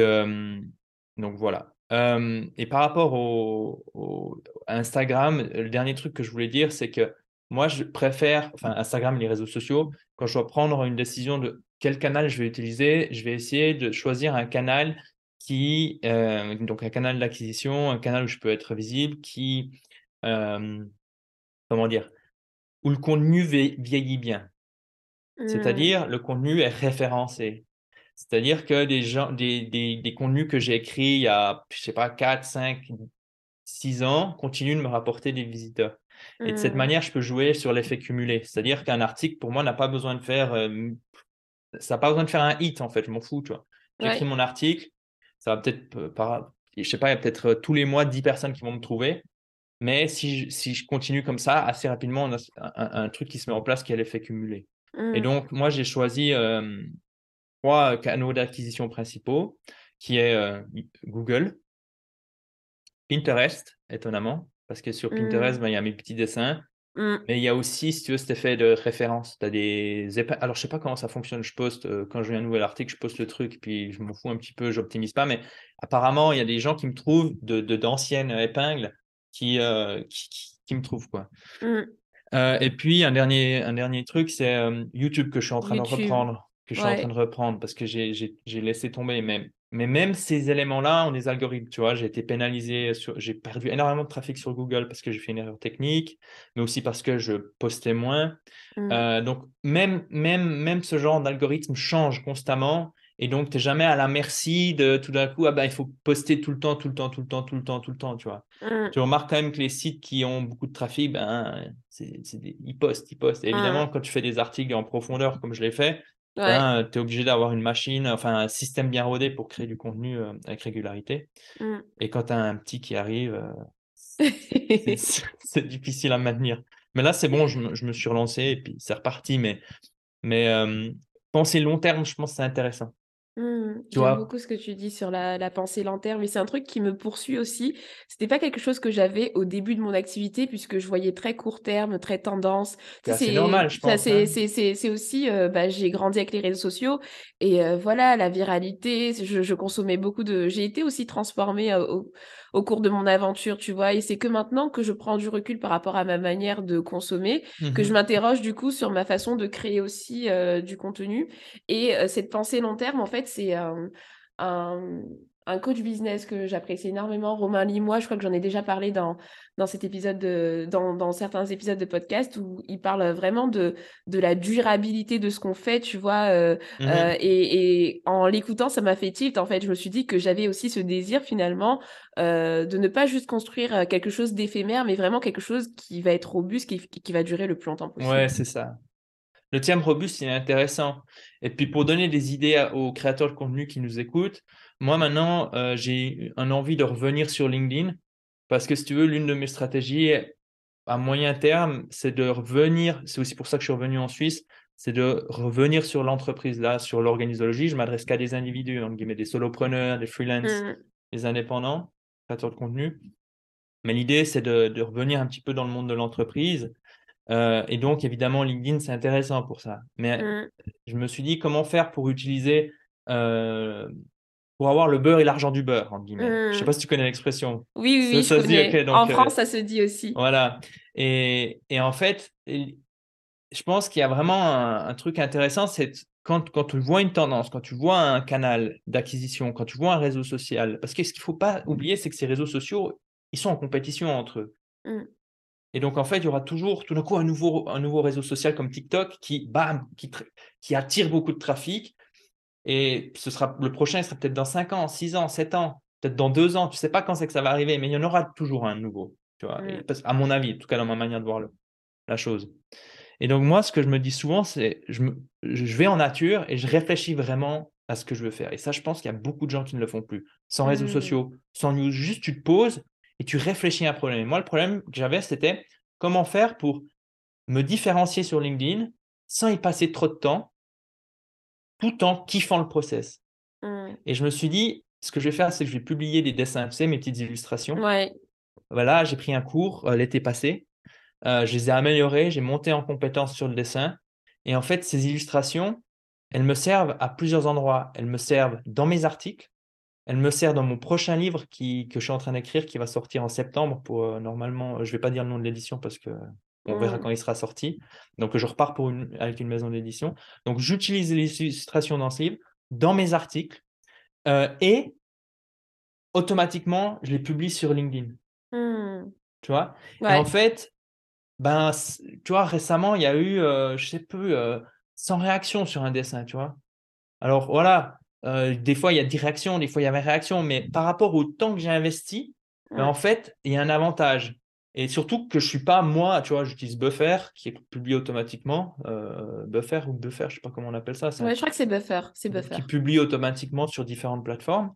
donc voilà. et par rapport au, à Instagram, le dernier truc que je voulais dire, c'est que moi, je préfère, enfin, Instagram, les réseaux sociaux, quand je dois prendre une décision de quel canal je vais utiliser, je vais essayer de choisir un canal qui, donc un canal d'acquisition, un canal où je peux être visible, qui, comment dire, où le contenu vieillit bien. Mmh. C'est-à-dire, le contenu est référencé. C'est-à-dire que des, gens, des, des, contenus que j'ai écrits il y a, je sais pas, 4, 5, 6 ans continuent de me rapporter des visiteurs. Et de cette mmh. manière, je peux jouer sur l'effet cumulé. C'est-à-dire qu'un article, pour moi, n'a pas besoin de faire. Euh, ça n'a pas besoin de faire un hit, en fait. Je m'en fous, tu vois. J'écris mon article, ça va peut-être. Euh, par, je sais pas, il y a peut-être euh, tous les mois 10 personnes qui vont me trouver. Mais si je, si je continue comme ça, assez rapidement, on a un, truc qui se met en place qui est l'effet cumulé. Et mmh. donc, moi, j'ai choisi trois canaux d'acquisition principaux, qui est euh, Google, Pinterest, étonnamment, parce que sur Pinterest, mmh. ben, il y a mes petits dessins, mmh. mais il y a aussi, si tu veux, cet effet de référence. As des Alors, je sais pas comment ça fonctionne. Je poste, euh, quand je viens un nouvel article, je poste le truc, puis je m'en fous un petit peu, j'optimise pas, mais apparemment, il y a des gens qui me trouvent de d'anciennes épingles qui, euh, qui, me trouvent. Quoi. Mmh. et puis, un dernier, un dernier truc, c'est YouTube que je suis en train de reprendre que je suis en train de reprendre parce que j'ai laissé tomber. Mais Mais même ces éléments-là ont des algorithmes, tu vois. J'ai été pénalisé, j'ai perdu énormément de trafic sur Google parce que j'ai fait une erreur technique, mais aussi parce que je postais moins. Mmh. Euh, donc, même, même, même ce genre d'algorithme change constamment. Et donc, tu n'es jamais à la merci de tout d'un coup, ah ben, il faut poster tout le temps, tout le temps, tout le temps, tout le temps, tout le temps, tu vois. Mmh. Tu remarques quand même que les sites qui ont beaucoup de trafic, ben, c'est, ils postent, ils postent. Et évidemment, Mmh. quand tu fais des articles en profondeur, comme je l'ai fait, Ouais. ben, tu es obligé d'avoir une machine, enfin un système bien rodé pour créer du contenu euh, avec régularité. Mmh. Et quand tu as un petit qui arrive, euh, c'est, difficile à maintenir. Mais là, c'est bon, je me, je me suis relancé et puis c'est reparti. Mais, mais euh, penser long terme, je pense que c'est intéressant. Mmh. Tu J'aime vois? beaucoup ce que tu dis sur la, la pensée long terme, mais c'est un truc qui me poursuit aussi. C'était pas quelque chose que j'avais au début de mon activité, puisque je voyais très court terme, très tendance. Tu C'est sais, normal, je ça, pense. c'est, hein. c'est, c'est, c'est aussi, euh, bah, j'ai grandi avec les réseaux sociaux et euh, voilà, la viralité. Je, je consommais beaucoup de. J'ai été aussi transformée euh, au, au cours de mon aventure, tu vois. Et c'est que maintenant que je prends du recul par rapport à ma manière de consommer, que je Mhm. m'interroge du coup sur ma façon de créer aussi euh, du contenu. Et euh, cette pensée long terme, en fait, c'est un, un coach business que j'apprécie énormément, Romain Limois. Je crois que j'en ai déjà parlé dans, dans cet épisode de, dans, dans certains épisodes de podcast où il parle vraiment de, de la durabilité de ce qu'on fait, tu vois. euh, euh, et, et en l'écoutant, ça m'a fait tilt. En fait, je me suis dit que j'avais aussi ce désir finalement euh, de ne pas juste construire quelque chose d'éphémère, mais vraiment quelque chose qui va être robuste, qui, qui va durer le plus longtemps possible. Ouais, c'est ça. Le terme robuste, il est intéressant. Et puis pour donner des idées à- aux créateurs de contenu qui nous écoutent, moi maintenant, euh, j'ai un envie de revenir sur LinkedIn parce que si tu veux, l'une de mes stratégies à moyen terme, c'est de revenir, c'est aussi pour ça que je suis revenu en Suisse, c'est de revenir sur l'entreprise, là, sur l'organisologie. Je m'adresse qu'à des individus, entre guillemets, des solopreneurs, des freelances, Mm, des indépendants, créateurs de contenu. Mais l'idée, c'est de, de revenir un petit peu dans le monde de l'entreprise. Euh, et donc, évidemment, LinkedIn, c'est intéressant pour ça. Mais mm. je me suis dit, comment faire pour utiliser, euh, pour avoir le beurre et l'argent du beurre, entre guillemets. Je ne sais Mm. pas si tu connais l'expression. Oui, oui, Ça- se dit, donc, en euh, France, ça se dit aussi. Voilà. Et, et en fait, je pense qu'il y a vraiment un, un truc intéressant, c'est quand, quand tu vois une tendance, quand tu vois un canal d'acquisition, quand tu vois un réseau social, parce que ce qu'il ne faut pas oublier, c'est que ces réseaux sociaux, ils sont en compétition entre eux. Mm. Et donc, en fait, il y aura toujours tout d'un coup un nouveau, un nouveau réseau social comme TikTok qui, bam, qui, attire beaucoup de trafic. Et ce sera, le prochain sera peut-être dans 5 ans, 6 ans, 7 ans, peut-être dans 2 ans. Tu ne sais pas quand c'est que ça va arriver, mais il y en aura toujours un nouveau. Tu vois, Mm. parce- à mon avis, en tout cas dans ma manière de voir le- la chose. Et donc, moi, ce que je me dis souvent, c'est je, me- je vais en nature et je réfléchis vraiment à ce que je veux faire. Et ça, je pense qu'il y a beaucoup de gens qui ne le font plus. Sans réseaux Mm. sociaux, sans news, juste tu te poses et tu réfléchis à un problème. Et moi, le problème que j'avais, c'était comment faire pour me différencier sur LinkedIn sans y passer trop de temps, tout en kiffant le process. Mm. Et je me suis dit, ce que je vais faire, c'est que je vais publier des dessins, sais, mes petites illustrations. Ouais. Voilà, j'ai pris un cours euh, l'été passé. Euh, je les ai améliorés, j'ai monté en compétence sur le dessin. Et en fait, ces illustrations, elles me servent à plusieurs endroits. Elles me servent dans mes articles. Elles me servent dans mon prochain livre qui, que je suis en train d'écrire, qui va sortir en septembre. Pour euh, normalement, euh, je ne vais pas dire le nom de l'édition parce que on verra Mm. quand il sera sorti. Donc, je repars pour une- avec une maison d'édition. Donc, j'utilise les illustrations dans ce livre, dans mes articles, euh, et automatiquement, je les publie sur LinkedIn. Mm. Tu vois? Et en fait, ben, tu vois, récemment, il y a eu, euh, je sais plus, euh, 100 réactions sur un dessin, tu vois? Alors voilà, euh, des fois, il y a 10 réactions, des fois, il y avait réactions, mais par rapport au temps que j'ai investi, ben, en fait, il y a un avantage. Et surtout que je suis pas moi, tu vois, j'utilise Buffer qui est publié automatiquement. euh, Buffer ou Buffer, je sais pas comment on appelle ça. Ouais, je crois que c'est Buffer. C'est Buffer. qui publie automatiquement sur différentes plateformes.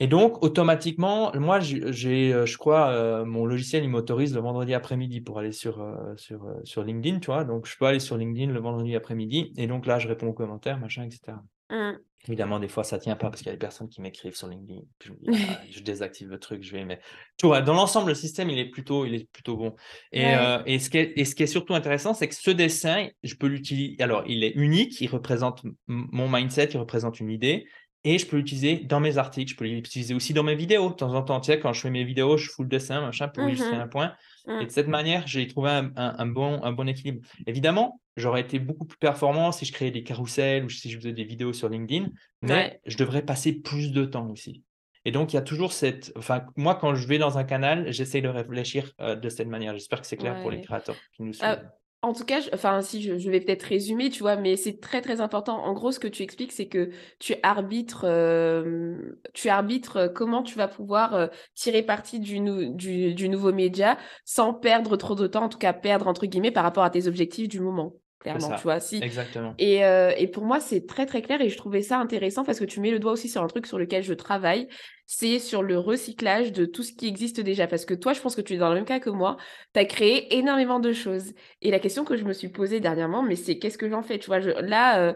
Et donc, automatiquement, moi, j'ai, euh, je crois, euh, mon logiciel, il m'autorise le vendredi après-midi pour aller sur, euh, sur, sur LinkedIn, tu vois. Donc, je peux aller sur LinkedIn le vendredi après-midi. Et donc, là, je réponds aux commentaires, machin, etc. Mm. Évidemment, des fois, ça tient pas parce qu'il y a des personnes qui m'écrivent sur LinkedIn. Puis je me dis, ah, je désactive le truc, je vais. Mais tu vois, dans l'ensemble, le système, il est plutôt, il est plutôt bon. Et, Ouais. euh, et, ce qui est, et ce qui est surtout intéressant, c'est que ce dessin, je peux l'utiliser. Alors, il est unique, il représente mon mindset, il représente une idée. Et je peux l'utiliser dans mes articles, je peux l'utiliser aussi dans mes vidéos. De temps en temps, tu sais, quand je fais mes vidéos, je fous le dessin, machin, pour illustrer Mhm. un point. Mm. Et de cette manière, j'ai trouvé un, un- un bon, un bon équilibre. Évidemment, j'aurais été beaucoup plus performant si je créais des carousels ou si je faisais des vidéos sur LinkedIn, mais je devrais passer plus de temps aussi. Et donc, il y a toujours cette. Enfin, moi, quand je vais dans un canal, j'essaie de réfléchir euh, de cette manière. J'espère que c'est clair pour les créateurs qui nous euh, suivent. en tout cas, enfin, si je, vais peut-être résumer, tu vois, mais c'est très très important. En gros, ce que tu expliques, c'est que tu arbitres, euh, tu arbitres comment tu vas pouvoir tirer parti du, du, du nouveau média sans perdre trop de temps, en tout cas perdre entre guillemets par rapport à tes objectifs du moment clairement, tu vois. Si... Exactement. Et, euh, et, pour moi, c'est très, très clair et je trouvais ça intéressant parce que tu mets le doigt aussi sur un truc sur lequel je travaille, c'est sur le recyclage de tout ce qui existe déjà. Parce que toi, je pense que tu es dans le même cas que moi, tu as créé énormément de choses. Et la question que je me suis posée dernièrement, mais c'est qu'est-ce que j'en fais Tu vois, je... là, euh,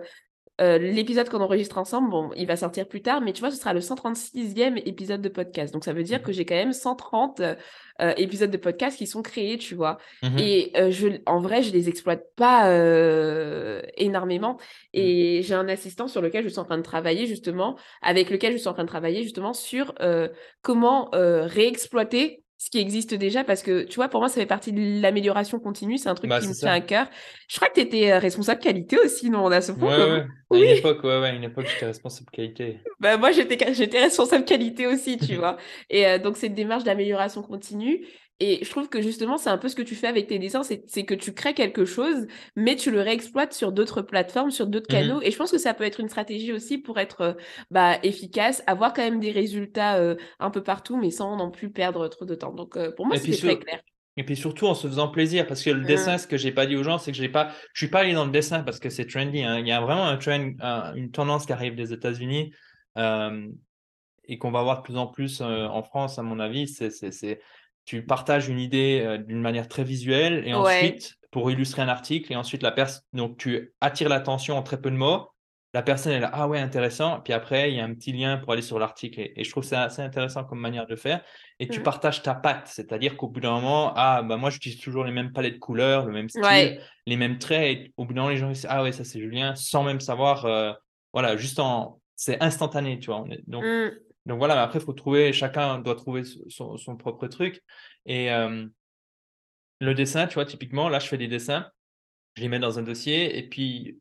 euh, l'épisode qu'on enregistre ensemble, bon, il va sortir plus tard, mais tu vois, ce sera le 136e épisode de podcast. Donc, ça veut dire mmh que j'ai quand même 130 euh, épisodes de podcast qui sont créés, tu vois. Mmh et euh, je, en vrai, je les exploite pas énormément. Mmh. Et j'ai un assistant sur lequel je suis en train de travailler, justement, avec lequel je suis en train de travailler, justement, sur comment réexploiter ce qui existe déjà parce que tu vois pour moi ça fait partie de l'amélioration continue c'est un truc bah, qui me tient à cœur. Je crois que tu étais euh, responsable qualité aussi non on a ce ouais, ouais. oui. à une époque ouais, ouais une époque j'étais responsable qualité. Bah moi j'étais j'étais responsable qualité aussi tu vois. Et euh, donc cette démarche d'amélioration continue et je trouve que justement, c'est un peu ce que tu fais avec tes dessins, c'est que tu crées quelque chose, mais tu le réexploites sur d'autres plateformes, sur d'autres mmh canaux. Et je pense que ça peut être une stratégie aussi pour être euh, bah, efficace, avoir quand même des résultats euh, un peu partout, mais sans non plus perdre trop de temps. Donc euh, pour moi, c'est très clair. Et puis surtout en se faisant plaisir, parce que le mmh. dessin, ce que j'ai pas dit aux gens, c'est que j'ai pas, je suis pas allé dans le dessin parce que c'est trendy. Hein. Il y a vraiment un trend, une tendance qui arrive des États-Unis et qu'on va voir de plus en plus en France, à mon avis. C'est tu partages une idée euh, d'une manière très visuelle et ensuite, pour illustrer un article, et ensuite, la personne, donc tu attires l'attention en très peu de mots. La personne est là, ah ouais, intéressant. Puis après, il y a un petit lien pour aller sur l'article. Et, je trouve ça assez intéressant comme manière de faire. Et tu mmh. partages ta patte, c'est-à-dire qu'au bout d'un moment, ah, bah moi, j'utilise toujours les mêmes palettes de couleurs, le même style, les mêmes traits. Et au bout d'un moment, les gens disent, ah ouais, ça c'est Julien, sans même savoir, euh, voilà, juste en, c'est instantané, tu vois. Donc, mmh. Donc voilà, mais après, il faut trouver, chacun doit trouver son, propre truc. Et le dessin, tu vois, typiquement, là, je fais des dessins, je les mets dans un dossier, et puis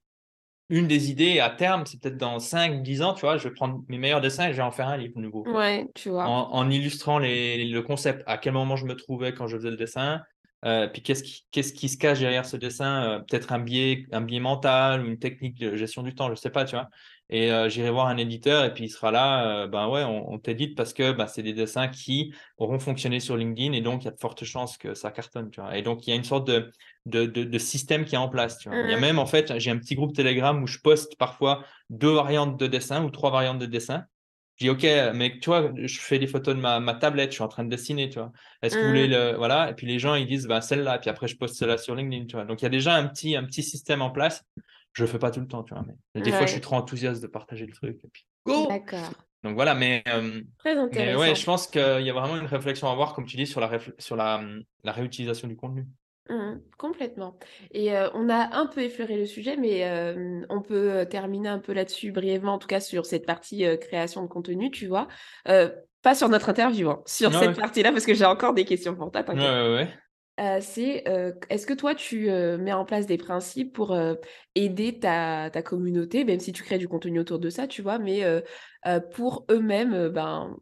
une des idées à terme, c'est peut-être dans 5, 10 ans, tu vois, je vais prendre mes meilleurs dessins et je vais en faire un livre nouveau. Ouais, tu vois. En, illustrant le concept, à quel moment je me trouvais quand je faisais le dessin, euh, puis qu'est-ce qui, qu'est-ce qui se cache derrière ce dessin euh, Peut-être un biais, un biais mental ou une technique de gestion du temps, je ne sais pas, tu vois. Et euh, j'irai voir un éditeur et puis il sera là, ben ouais, on, t'édite parce que ben, c'est des dessins qui auront fonctionné sur LinkedIn et donc il y a de fortes chances que ça cartonne, tu vois. Et donc il y a une sorte de, de, de, système qui est en place, tu vois. Il y a mmh. même, en fait, j'ai un petit groupe Telegram où je poste parfois deux variantes de dessin ou trois variantes de dessin je dis, OK, mais tu vois, je fais des photos de ma, ma tablette, je suis en train de dessiner, tu vois. Est-ce que vous voulez mmh. le. Voilà. Et puis les gens, ils disent, bah, celle-là. Puis après, je poste celle-là sur LinkedIn, tu vois. Donc, il y a déjà un petit, un petit système en place. Je le fais pas tout le temps, tu vois. Mais des fois, je suis trop enthousiaste de partager le truc. Et puis, go D'accord. Donc voilà, mais, euh, Très intéressant. mais ouais, je pense qu'il y a vraiment une réflexion à avoir, comme tu dis, sur la, sur la, la réutilisation du contenu. Mmh, complètement. Et on a un peu effleuré le sujet, mais on peut terminer un peu là-dessus brièvement, en tout cas sur cette partie création de contenu, tu vois. pas sur notre interview, hein, sur cette partie-là, parce que j'ai encore des questions pour toi, t'inquiète. C'est est-ce que toi tu mets en place des principes pour aider ta, ta, communauté, même si tu crées du contenu autour de ça, tu vois, mais pour eux-mêmes, ben,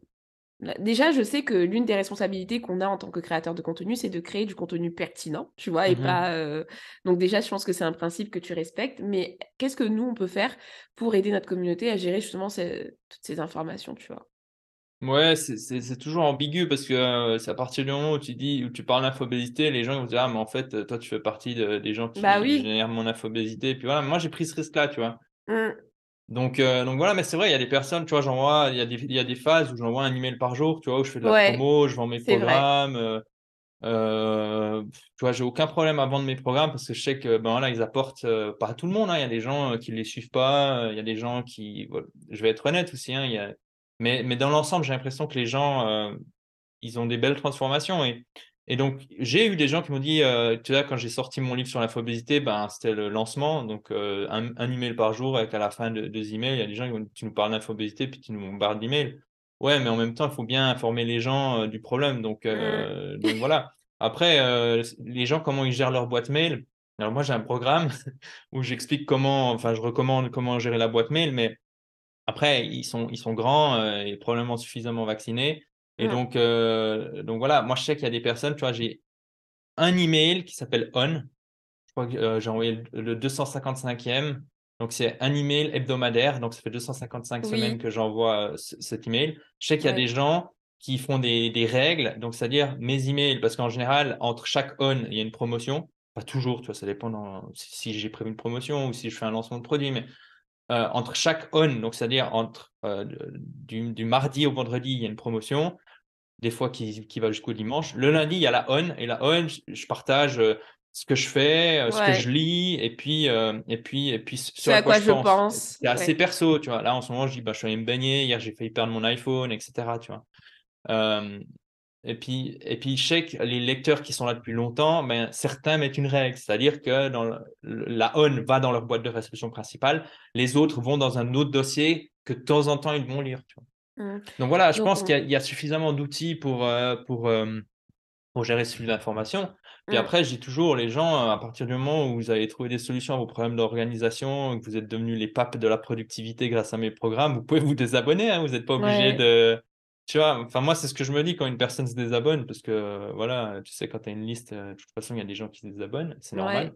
Déjà, je sais que l'une des responsabilités qu'on a en tant que créateur de contenu, c'est de créer du contenu pertinent, tu vois, et mmh pas. Euh, donc déjà, je pense que c'est un principe que tu respectes. Mais qu'est-ce que nous on peut faire pour aider notre communauté à gérer justement toutes ces informations, tu vois? Ouais, c'est toujours ambigu parce que euh, c'est à partir du moment où tu dis, où tu parles d'infobésité, les gens vont dire, ah, mais en fait, toi, tu fais partie des gens qui bah génèrent mon infobésité. Et puis voilà, moi, j'ai pris ce risque-là, tu vois. Mmh. Donc, euh, donc voilà, mais c'est vrai, il y a des personnes, tu vois, j'envoie, il y, a des, il y a des phases où j'envoie un email par jour, tu vois, où je fais de la promo, je vends mes programmes. Euh, euh, tu vois, j'ai aucun problème à vendre mes programmes parce que je sais que ben voilà, ils apportent pas à tout le monde. Hein, il y a des gens qui ne les suivent pas, il y a des gens qui. je vais être honnête aussi. Hein, il y a... mais, mais dans l'ensemble, j'ai l'impression que les gens, ils ont des belles transformations. Et, et donc, j'ai eu des gens qui m'ont dit, euh, tu vois, quand j'ai sorti mon livre sur l'infobésité, ben, c'était le lancement, donc euh, un, email par jour avec à la fin de, deux emails, il y a des gens qui tu nous parles d'infobésité, puis tu nous bombardes d'emails. Ouais, mais en même temps, il faut bien informer les gens euh, du problème. Donc, donc voilà. Après, les gens, comment ils gèrent leur boîte mail? Alors moi, j'ai un programme où j'explique comment, enfin, je recommande comment gérer la boîte mail, mais après, ils sont, ils sont grands euh, et probablement suffisamment vaccinés. Et donc, euh, donc voilà, moi, je sais qu'il y a des personnes, tu vois, j'ai un email qui s'appelle On. Je crois que euh, j'ai envoyé le, 255e. Donc, c'est un email hebdomadaire. Donc, ça fait 255 semaines que j'envoie cet email. Je sais qu'il y a des gens qui font des, des règles. Donc, c'est-à-dire mes emails, parce qu'en général, entre chaque On, il y a une promotion. Pas toujours, tu vois, ça dépend si j'ai prévu une promotion ou si je fais un lancement de produit, mais euh, entre chaque on, donc c'est-à-dire entre euh, du, mardi au vendredi, il y a une promotion, des fois qui, qui va jusqu'au dimanche. Le lundi, il y a la on, et la on, je, partage euh, ce que je fais, ce que je lis, et puis, et puis, et puis ce à, quoi, je pense. C'est assez perso, tu vois. Là, en ce moment, je dis, bah, je suis allé me baigner, hier, j'ai failli perdre mon iPhone, etc., tu vois. Et puis, et puis, je sais que les lecteurs qui sont là depuis longtemps, ben, certains mettent une règle, c'est-à-dire que dans la ON va dans leur boîte de réception principale, les autres vont dans un autre dossier que de temps en temps ils vont lire. Tu vois. Mmh. Donc voilà, je pense qu'il y, a suffisamment d'outils pour, euh, pour, euh, pour gérer ce flux d'informations. Puis mmh. après, je dis toujours, les gens, à partir du moment où vous avez trouvé des solutions à vos problèmes d'organisation, que vous êtes devenus les papes de la productivité grâce à mes programmes, vous pouvez vous désabonner. Hein, vous n'êtes pas obligé de tu vois, enfin moi c'est ce que je me dis quand une personne se désabonne, parce que voilà, tu sais, quand tu as une liste, euh, de toute façon, il y a des gens qui se désabonnent, c'est normal.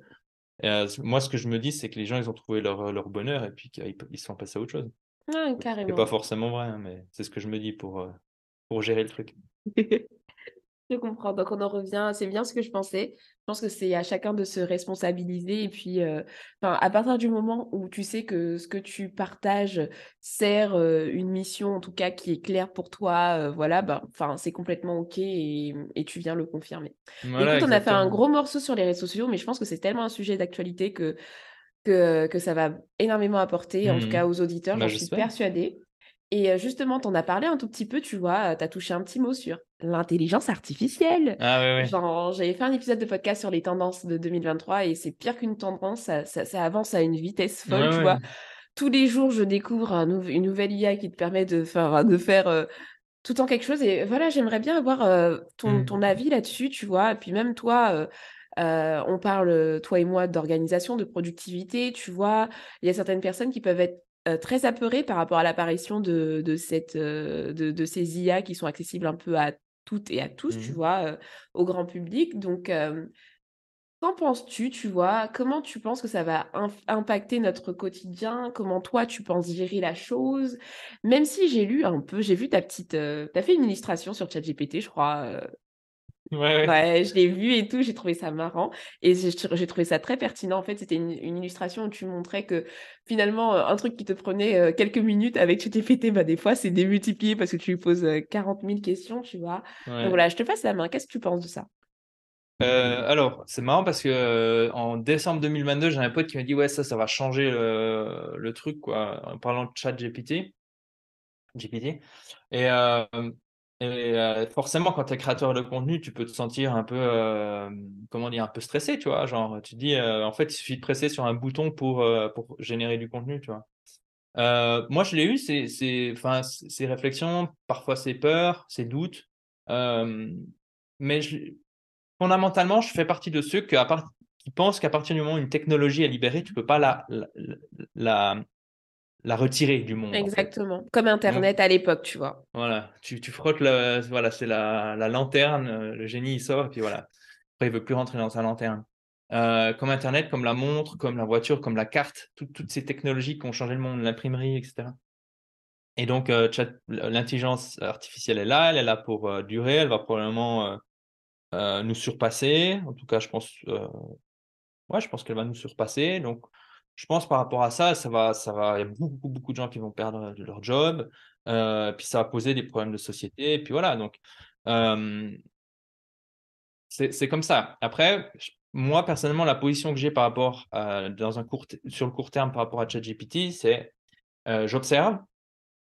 Euh, moi, ce que je me dis, c'est que les gens, ils ont trouvé leur, leur bonheur et puis qu'ils sont passés à autre chose. Ouais, carrément. C'est pas forcément vrai, hein, mais c'est ce que je me dis pour, euh, pour gérer le truc. Je comprends. Donc, on en revient. C'est bien ce que je pensais. Je pense que c'est à chacun de se responsabiliser. Et puis, euh, à partir du moment où tu sais que ce que tu partages sert euh, une mission, en tout cas, qui est claire pour toi, euh, voilà, ben, c'est complètement OK et, tu viens le confirmer. écoute, on a fait un gros morceau sur les réseaux sociaux, mais je pense que c'est tellement un sujet d'actualité que, que, que, ça va énormément apporter, en tout mmh cas aux auditeurs, bah, j'en suis persuadée. Et justement, tu en as parlé un tout petit peu, tu vois, tu as touché un petit mot sur l'intelligence artificielle. Ah oui, oui. j'avais fait un épisode de podcast sur les tendances de 2023 et c'est pire qu'une tendance, ça, ça, avance à une vitesse folle, tu vois. Tous les jours, je découvre une nouvelle IA qui te permet de faire, de faire tout le temps quelque chose. Et voilà, j'aimerais bien avoir ton, mmh. ton, avis là-dessus, tu vois. Et puis même toi, on parle, toi et moi, d'organisation, de productivité, tu vois. Il y a certaines personnes qui peuvent être euh, très apeuré par rapport à l'apparition de, de, cette, euh, de, de, ces IA qui sont accessibles un peu à toutes et à tous, tu mmh vois, euh, au grand public. Donc, qu'en penses-tu, tu vois? Comment tu penses que ça va impacter notre quotidien? Comment toi, tu penses gérer la chose? Même si j'ai lu un peu, j'ai vu ta petite... tu as fait une illustration sur ChatGPT, je crois, Ouais, ouais. je l'ai vu et tout, j'ai trouvé ça marrant et j'ai trouvé ça très pertinent. En fait, c'était une, illustration où tu montrais que finalement, un truc qui te prenait quelques minutes avec ChatGPT, bah, des fois, c'est démultiplié parce que tu lui poses 40 euh, 000 questions, tu vois? Donc voilà, je te passe la main. Qu'est-ce que tu penses de ça? Alors, c'est marrant parce que en décembre 2022, j'ai un pote qui m'a dit ouais ça, ça va changer le, truc quoi, en parlant de chat GPT. GPT. Et, et forcément, quand tu es créateur de contenu, tu peux te sentir un peu, comment dire, un peu stressé, tu vois. Genre, tu te dis, en fait, il suffit de presser sur un bouton pour, pour générer du contenu, tu vois. moi, je l'ai eu, ces, ces, réflexions, parfois ces peurs, ces doutes. mais fondamentalement, je fais partie de ceux qui pensent qu'à partir du moment où une technologie est libérée, tu ne peux pas la, la retirer du monde. Exactement. Comme Internet à l'époque, tu vois. Voilà, tu, tu frottes, le, voilà, c'est la, la, lanterne, euh, le génie il sort, et puis voilà. Après, il veut plus rentrer dans sa lanterne. Euh, comme Internet, comme la montre, comme la voiture, comme la carte, toutes ces technologies qui ont changé le monde, l'imprimerie, etc. Et donc, euh, l'intelligence artificielle est là, elle est là pour durer, elle va probablement nous surpasser. En tout cas, je pense, ouais, je pense qu'elle va nous surpasser. Donc, je pense par rapport à ça, ça va, ça va, il y a beaucoup, beaucoup, de gens qui vont perdre leur job, euh, puis ça va poser des problèmes de société, et puis voilà. Donc, euh, c'est comme ça. Après, moi personnellement, la position que j'ai par rapport dans un court, sur le court terme par rapport à ChatGPT, c'est euh, j'observe,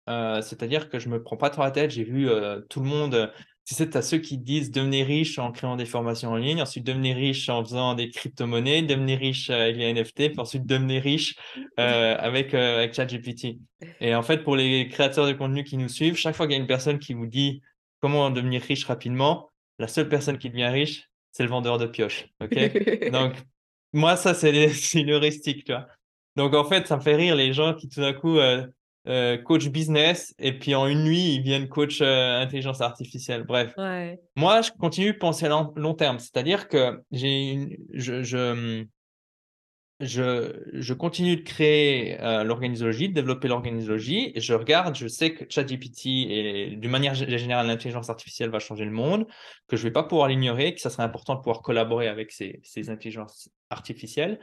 c'est-à-dire que je me prends pas trop la tête. J'ai vu tout le monde sais, tu as ceux qui disent devenez riche en créant des formations en ligne, ensuite devenez riche en faisant des crypto-monnaies, devenez riche avec les NFT, puis ensuite devenez riche euh, avec, euh, avec ChatGPT. Et en fait, pour les créateurs de contenu qui nous suivent, chaque fois qu'il y a une personne qui vous dit comment devenir riche rapidement, la seule personne qui devient riche, c'est le vendeur de pioches. ok? Donc, moi, ça, c'est une heuristique, tu vois? Donc, en fait, ça me fait rire les gens qui, tout d'un coup, euh, euh, coach business et puis en une nuit, ils viennent coach euh, intelligence artificielle. Bref. Moi, je continue de penser long, long terme. C'est-à-dire que j'ai une, je, je, je, continue de créer euh, l'organisologie, de développer l'organisologie. Et je regarde, je sais que ChatGPT et d'une manière générale, l'intelligence artificielle va changer le monde, que je ne vais pas pouvoir l'ignorer, que ça serait important de pouvoir collaborer avec ces, ces intelligences artificielles.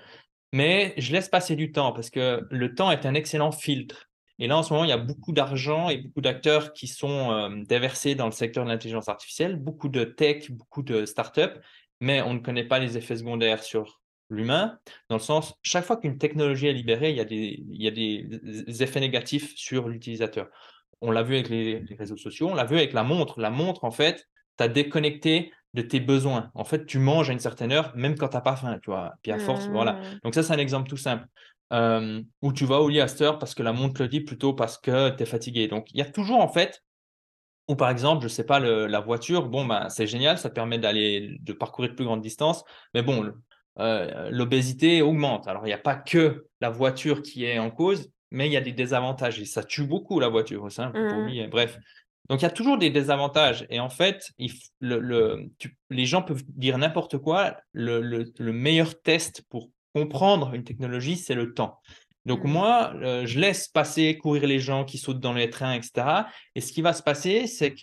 Mais je laisse passer du temps parce que le temps est un excellent filtre. Et là, en ce moment, il y a beaucoup d'argent et beaucoup d'acteurs qui sont euh, déversés dans le secteur de l'intelligence artificielle, beaucoup de tech, beaucoup de startups, mais on ne connaît pas les effets secondaires sur l'humain, dans le sens, chaque fois qu'une technologie est libérée, il y a des, il y a des effets négatifs sur l'utilisateur. On l'a vu avec les, réseaux sociaux, on l'a vu avec la montre. La montre, en fait, tu as déconnecté de tes besoins. En fait, tu manges à une certaine heure, même quand tu n'as pas faim, tu vois. Puis à force, voilà. Mmh. Donc ça, c'est un exemple tout simple. Euh, où tu vas au lit à cette heure parce que la montre le dit plutôt parce que tu es fatigué. Donc, il y a toujours, en fait, ou par exemple, je ne sais pas, la voiture, bon, ben, c'est génial, ça permet d'aller, de parcourir de plus grandes distances. Mais bon, euh, l'obésité augmente. Alors, il n'y a pas que la voiture qui est en cause, mais il y a des désavantages. Et ça tue beaucoup la voiture, c'est mmh. Bref. Donc, il y a toujours des désavantages. Et en fait, les gens peuvent dire n'importe quoi. le, meilleur test pour comprendre une technologie, c'est le temps. Donc mmh. moi, euh, je laisse passer, courir les gens qui sautent dans les trains, etc. Et ce qui va se passer, c'est que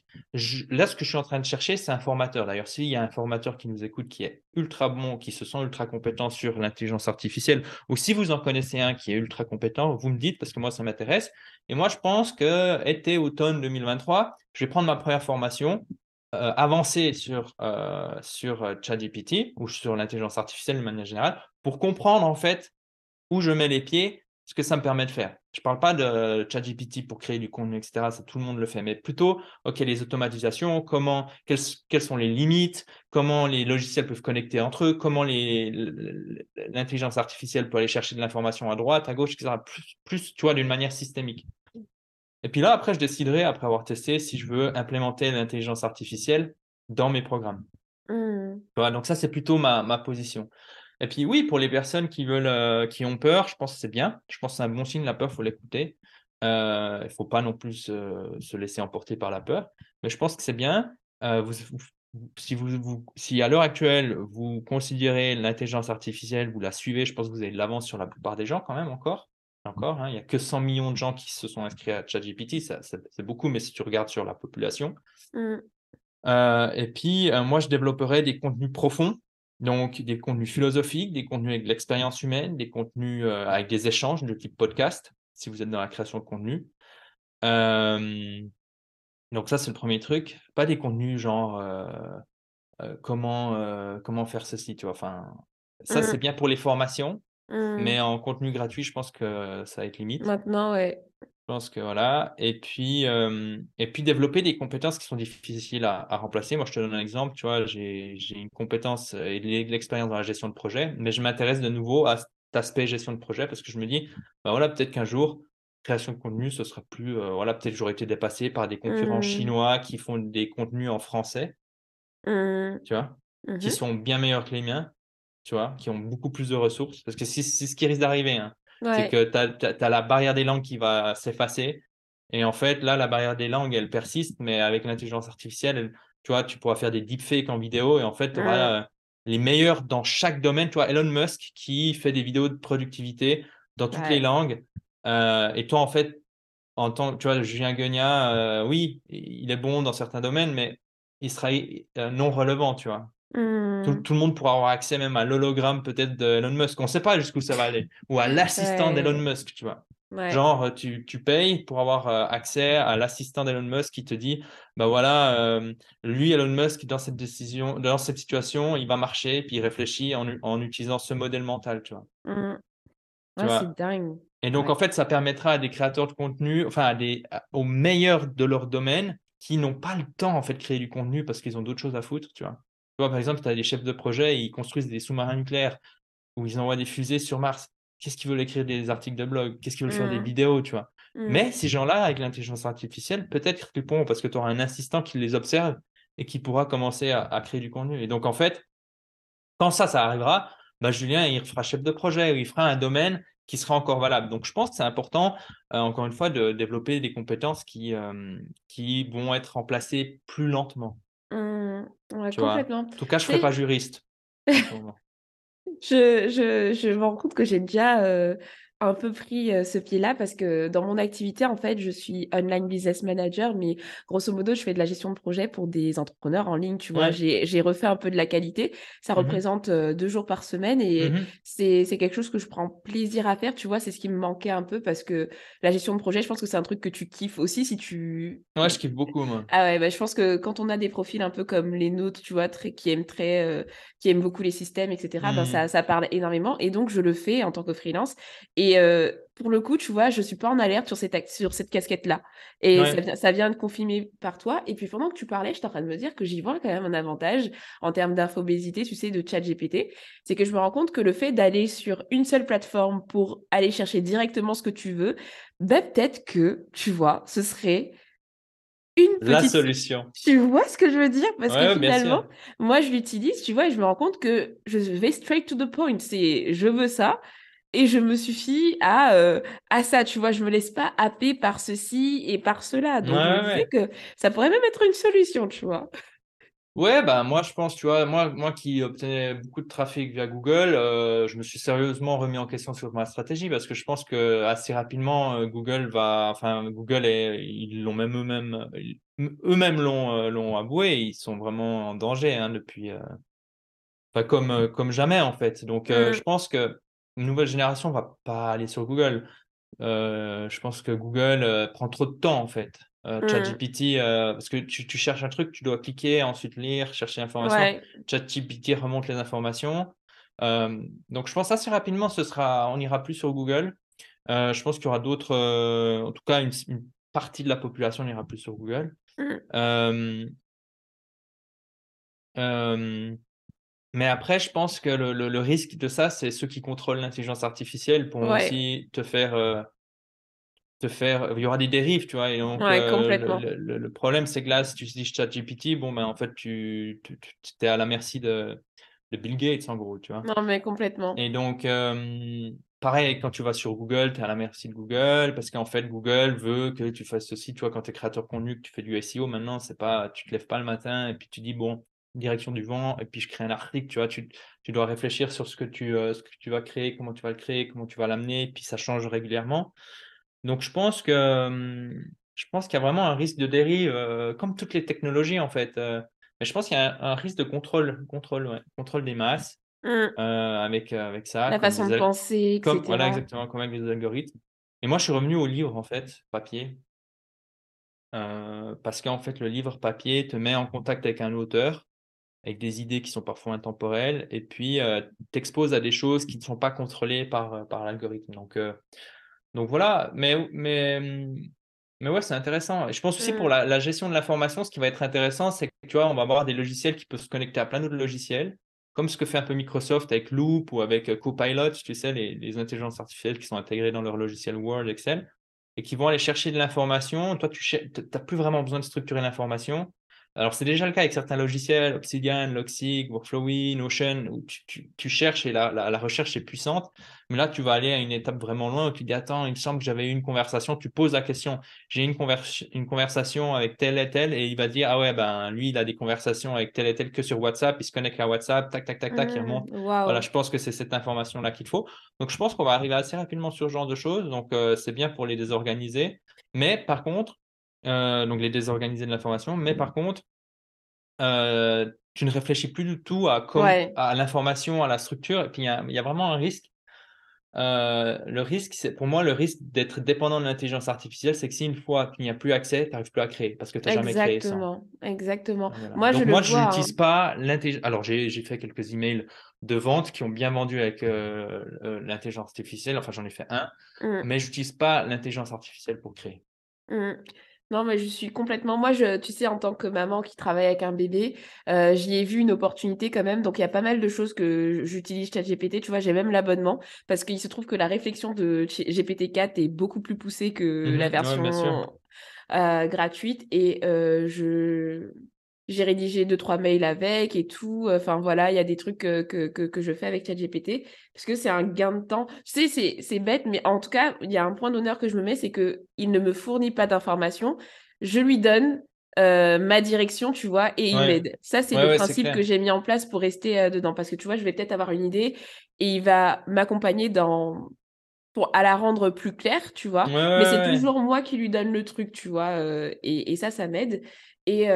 là, ce que je suis en train de chercher, c'est un formateur. D'ailleurs, s'il y a un formateur qui nous écoute, qui est ultra bon, qui se sent ultra compétent sur l'intelligence artificielle, ou si vous en connaissez un qui est ultra compétent, vous me dites parce que moi, ça m'intéresse. Et moi, je pense que été, automne 2023, je vais prendre ma première formation, euh, avancer sur, euh, sur ChatGPT ou sur l'intelligence artificielle de manière générale pour comprendre en fait où je mets les pieds ce que ça me permet de faire. Je ne parle pas de ChatGPT pour créer du contenu, etc. Tout le monde le fait. Mais plutôt, OK, les automatisations, comment, quelles, sont les limites, comment les logiciels peuvent connecter entre eux, comment l'intelligence artificielle peut aller chercher de l'information à droite, à gauche, etc. Plus, plus tu vois, d'une manière systémique. Et puis là, après, je déciderai, après avoir testé, si je veux implémenter l'intelligence artificielle dans mes programmes. Mmh. Voilà, donc ça, c'est plutôt ma, ma position. Et puis oui, pour les personnes qui veulent, euh, qui ont peur, je pense que c'est bien. Je pense que c'est un bon signe, la peur, il faut l'écouter. Euh, il ne faut pas non plus se laisser emporter par la peur. Mais je pense que c'est bien. Euh, vous, si, vous, si à l'heure actuelle, vous considérez l'intelligence artificielle, vous la suivez, je pense que vous avez de l'avance sur la plupart des gens quand même encore. Encore, hein. il n'y a que 100 millions de gens qui se sont inscrits à ChatGPT, c'est beaucoup, mais si tu regardes sur la population. Mmh. et puis, moi, je développerai des contenus profonds donc, des contenus philosophiques, des contenus avec de l'expérience humaine, des contenus euh, avec des échanges de type podcast, si vous êtes dans la création de contenu. Euh, donc, ça, c'est le premier truc. Pas des contenus genre euh, comment, comment faire ceci, tu vois. Enfin, ça, c'est mmh. bien pour les formations, mmh. mais en contenu gratuit, je pense que ça va être limite. Maintenant, ouais pense que voilà. Et puis, et puis développer des compétences qui sont difficiles à, remplacer. Moi, je te donne un exemple. Tu vois, j'ai une compétence et de l'expérience dans la gestion de projet, mais je m'intéresse de nouveau à cet aspect gestion de projet parce que je me dis, bah voilà, peut-être qu'un jour, création de contenu, ce sera plus, voilà, peut-être j'aurais été dépassé par des concurrents mmh. chinois qui font des contenus en français, mmh. tu vois, qui sont bien meilleurs que les miens, tu vois, qui ont beaucoup plus de ressources. Parce que c'est ce qui risque d'arriver. Hein. C'est que tu as, la barrière des langues qui va s'effacer. Et en fait, là, la barrière des langues, elle persiste, mais avec l'intelligence artificielle, tu vois, tu pourras faire des deepfakes en vidéo et en fait, tu auras les meilleurs dans chaque domaine. Tu vois, Elon Musk qui fait des vidéos de productivité dans toutes les langues. Euh, et toi, en fait, en tant tu vois, Julien Guegnat, euh, oui, il est bon dans certains domaines, mais il sera euh, non relevant, tu vois. Mmh. Tout, le monde pourra avoir accès même à l'hologramme peut-être d'Elon Musk. On ne sait pas jusqu'où ça va aller. Ou à l'assistant d'Elon Musk, tu vois. Genre, tu, tu, payes pour avoir euh, accès à l'assistant d'Elon Musk qui te dit, bah voilà, euh, lui, Elon Musk, dans cette décision, dans cette situation, il va marcher, puis il réfléchit en, en utilisant ce modèle mental, tu vois. Mmh. c'est dingue. Et donc, en fait, ça permettra à des créateurs de contenu, enfin, à des, aux meilleurs de leur domaine, qui n'ont pas le temps, en fait, de créer du contenu parce qu'ils ont d'autres choses à foutre, tu vois par exemple, tu as des chefs de projet, ils construisent des sous-marins nucléaires ou ils envoient des fusées sur Mars. Qu'est-ce qu'ils veulent écrire des articles de blog? Qu'est-ce qu'ils veulent faire des mmh. vidéos, tu vois? Mmh. Mais ces gens-là, avec l'intelligence artificielle, peut-être qu'ils pourront, parce que tu auras un assistant qui les observe et qui pourra commencer à, créer du contenu. Et donc, en fait, quand ça, ça arrivera, bah, Julien, il fera chef de projet ou il fera un domaine qui sera encore valable. Donc, je pense que c'est important, euh, encore une fois, de développer des compétences qui, euh, qui vont être remplacées plus lentement. Mmh, complètement. En tout cas, je ne ferai pas juriste. je, je, je me rends compte que j'ai déjà euh, un peu pris ce pied-là parce que dans mon activité, en fait, je suis online business manager, mais grosso modo, je fais de la gestion de projet pour des entrepreneurs en ligne. Tu vois, j'ai refait un peu de la qualité. Ça mmh représente deux jours par semaine et mmh c'est quelque chose que je prends plaisir à faire. Tu vois, c'est ce qui me manquait un peu parce que la gestion de projet, je pense que c'est un truc que tu kiffes aussi si tu. Ouais, je kiffe beaucoup, moi. Ah ouais, bah, je pense que quand on a des profils un peu comme les nôtres, tu vois, très, qui aiment très, qui aiment beaucoup les systèmes, etc., ben, ça, ça parle énormément. Et donc, je le fais en tant que freelance. Et et euh, pour le coup, tu vois, je suis pas en alerte sur cette, sur cette casquette-là. Et ça, vient, de confirmer par toi. Et puis pendant que tu parlais, je suis en train de me dire que j'y vois quand même un avantage en termes d'infobésité, tu sais, de chat GPT. C'est que je me rends compte que le fait d'aller sur une seule plateforme pour aller chercher directement ce que tu veux, ben, peut-être que, tu vois, ce serait une petite... La solution. Tu vois ce que je veux dire? Parce que finalement, moi, je l'utilise, tu vois, et je me rends compte que je vais straight to the point. C'est je veux ça, et je me suffis à, euh, à ça, tu vois, je me laisse pas happer par ceci et par cela. Donc, je sais que ça pourrait même être une solution, tu vois. Ouais, bah moi je pense, tu vois, moi, moi qui obtenais beaucoup de trafic via Google, euh, je me suis sérieusement remis en question sur ma stratégie parce que je pense que assez rapidement euh, Google va, enfin Google et ils l'ont même eux-mêmes, eux-mêmes l'ont l'ont avoué, ils sont vraiment en danger hein, depuis, pas comme comme jamais en fait. Donc mmh. je pense que une nouvelle génération va pas aller sur Google. Euh, je pense que Google euh, prend trop de temps en fait. Euh, mmh. ChatGPT, parce que tu, tu, cherches un truc, tu dois cliquer, ensuite lire, chercher l'information. ChatGPT remonte les informations. donc je pense assez rapidement, ce sera, on n'ira plus sur Google. je pense qu'il y aura d'autres, en tout cas une, partie de la population n'ira plus sur Google. Mmh. Mais après, je pense que le, le, risque de ça, c'est ceux qui contrôlent l'intelligence artificielle pour aussi te faire, euh, te faire. Il y aura des dérives, tu vois. Et donc, euh, le, le, problème, c'est que là, si tu utilises ChatGPT, bon, ben, en fait, tu, tu, tu es à la merci de, de, Bill Gates, en gros, tu vois. Non, mais complètement. Et donc, euh, pareil, quand tu vas sur Google, tu es à la merci de Google parce qu'en fait, Google veut que tu fasses ceci. Tu vois, quand tu es créateur contenu, que tu fais du SEO, maintenant, c'est pas, tu te lèves pas le matin et puis tu dis, bon direction du vent, et puis je crée un article, tu vois, tu, tu dois réfléchir sur ce que, tu, euh, ce que tu vas créer, comment tu vas le créer, comment tu vas l'amener, et puis ça change régulièrement. Donc je pense que hum, je pense qu'il y a vraiment un risque de dérive, euh, comme toutes les technologies en fait. Euh, mais je pense qu'il y a un, risque de contrôle, contrôle, contrôle des masses mmh. avec, avec ça. La façon de penser, etc. voilà, exactement, comme avec les algorithmes. Et moi, je suis revenu au livre, en fait, papier. parce qu'en fait, le livre papier te met en contact avec un auteur avec des idées qui sont parfois intemporelles, et puis euh, t'exposes à des choses qui ne sont pas contrôlées par, euh, par l'algorithme. Donc, euh, donc voilà, mais, mais, mais ouais, c'est intéressant. Et je pense aussi pour mmh. la, gestion de l'information, ce qui va être intéressant, c'est que tu vois, on va avoir des logiciels qui peuvent se connecter à plein d'autres logiciels, comme ce que fait un peu Microsoft avec Loop ou avec Copilot, tu sais, les, les intelligences artificielles qui sont intégrées dans leur logiciel Word, Excel, et qui vont aller chercher de l'information. Toi, tu n'as plus vraiment besoin de structurer l'information alors, c'est déjà le cas avec certains logiciels, Obsidian, Logseq, Workflowy, Notion, où tu, cherches et la, la, recherche est puissante. Mais là, tu vas aller à une étape vraiment loin où tu dis Attends, il me semble que j'avais eu une conversation. Tu poses la question J'ai une, une conversation avec tel et tel, et il va dire Ah ouais, ben lui, il a des conversations avec tel et tel que sur WhatsApp. Il se connecte à WhatsApp, tac, tac, tac, tac, il mmh, remonte. Voilà, je pense que c'est cette information-là qu'il faut. Donc, je pense qu'on va arriver assez rapidement sur ce genre de choses. Donc, euh, c'est bien pour les désorganiser. Mais par contre, euh, donc les désorganiser de l'information. Mais par contre, euh, tu ne réfléchis plus du tout à, à l'information, à la structure. Et puis, il y, a, vraiment un risque. Euh, le risque, c'est pour moi, le risque d'être dépendant de l'intelligence artificielle, c'est que si une fois qu'il n'y a plus accès, tu n'arrives plus à créer parce que tu n'as jamais créé ça. Exactement. Moi, Donc je moi, je n'utilise hein. pas l'intelligence. Alors, j'ai fait quelques emails de vente qui ont bien vendu avec l'intelligence artificielle. Enfin, j'en ai fait un, mmh. mais je n'utilise pas l'intelligence artificielle pour créer. Mmh. Non, mais je suis complètement. Moi, je, tu sais, en tant que maman qui travaille avec un bébé, euh, j'y ai vu une opportunité quand même. Donc, il y a pas mal de choses que j'utilise ChatGPT. Tu vois, j'ai même l'abonnement parce qu'il se trouve que la réflexion de GPT-4 est beaucoup plus poussée que mmh la version euh, gratuite. Et euh, je j'ai rédigé deux, trois mails avec et tout. Enfin, voilà, il y a des trucs que, que, que, je fais avec ChatGPT parce que c'est un gain de temps. Tu sais, c'est bête, mais en tout cas, il y a un point d'honneur que je me mets, c'est qu'il ne me fournit pas d'informations. Je lui donne euh, ma direction, tu vois, et il m'aide. Ça, c'est le principe que j'ai mis en place pour rester euh, dedans. Parce que tu vois, je vais peut-être avoir une idée et il va m'accompagner dans pour à la rendre plus claire, tu vois. mais c'est toujours moi qui lui donne le truc, tu vois. Euh, et, et, ça, ça m'aide. Et,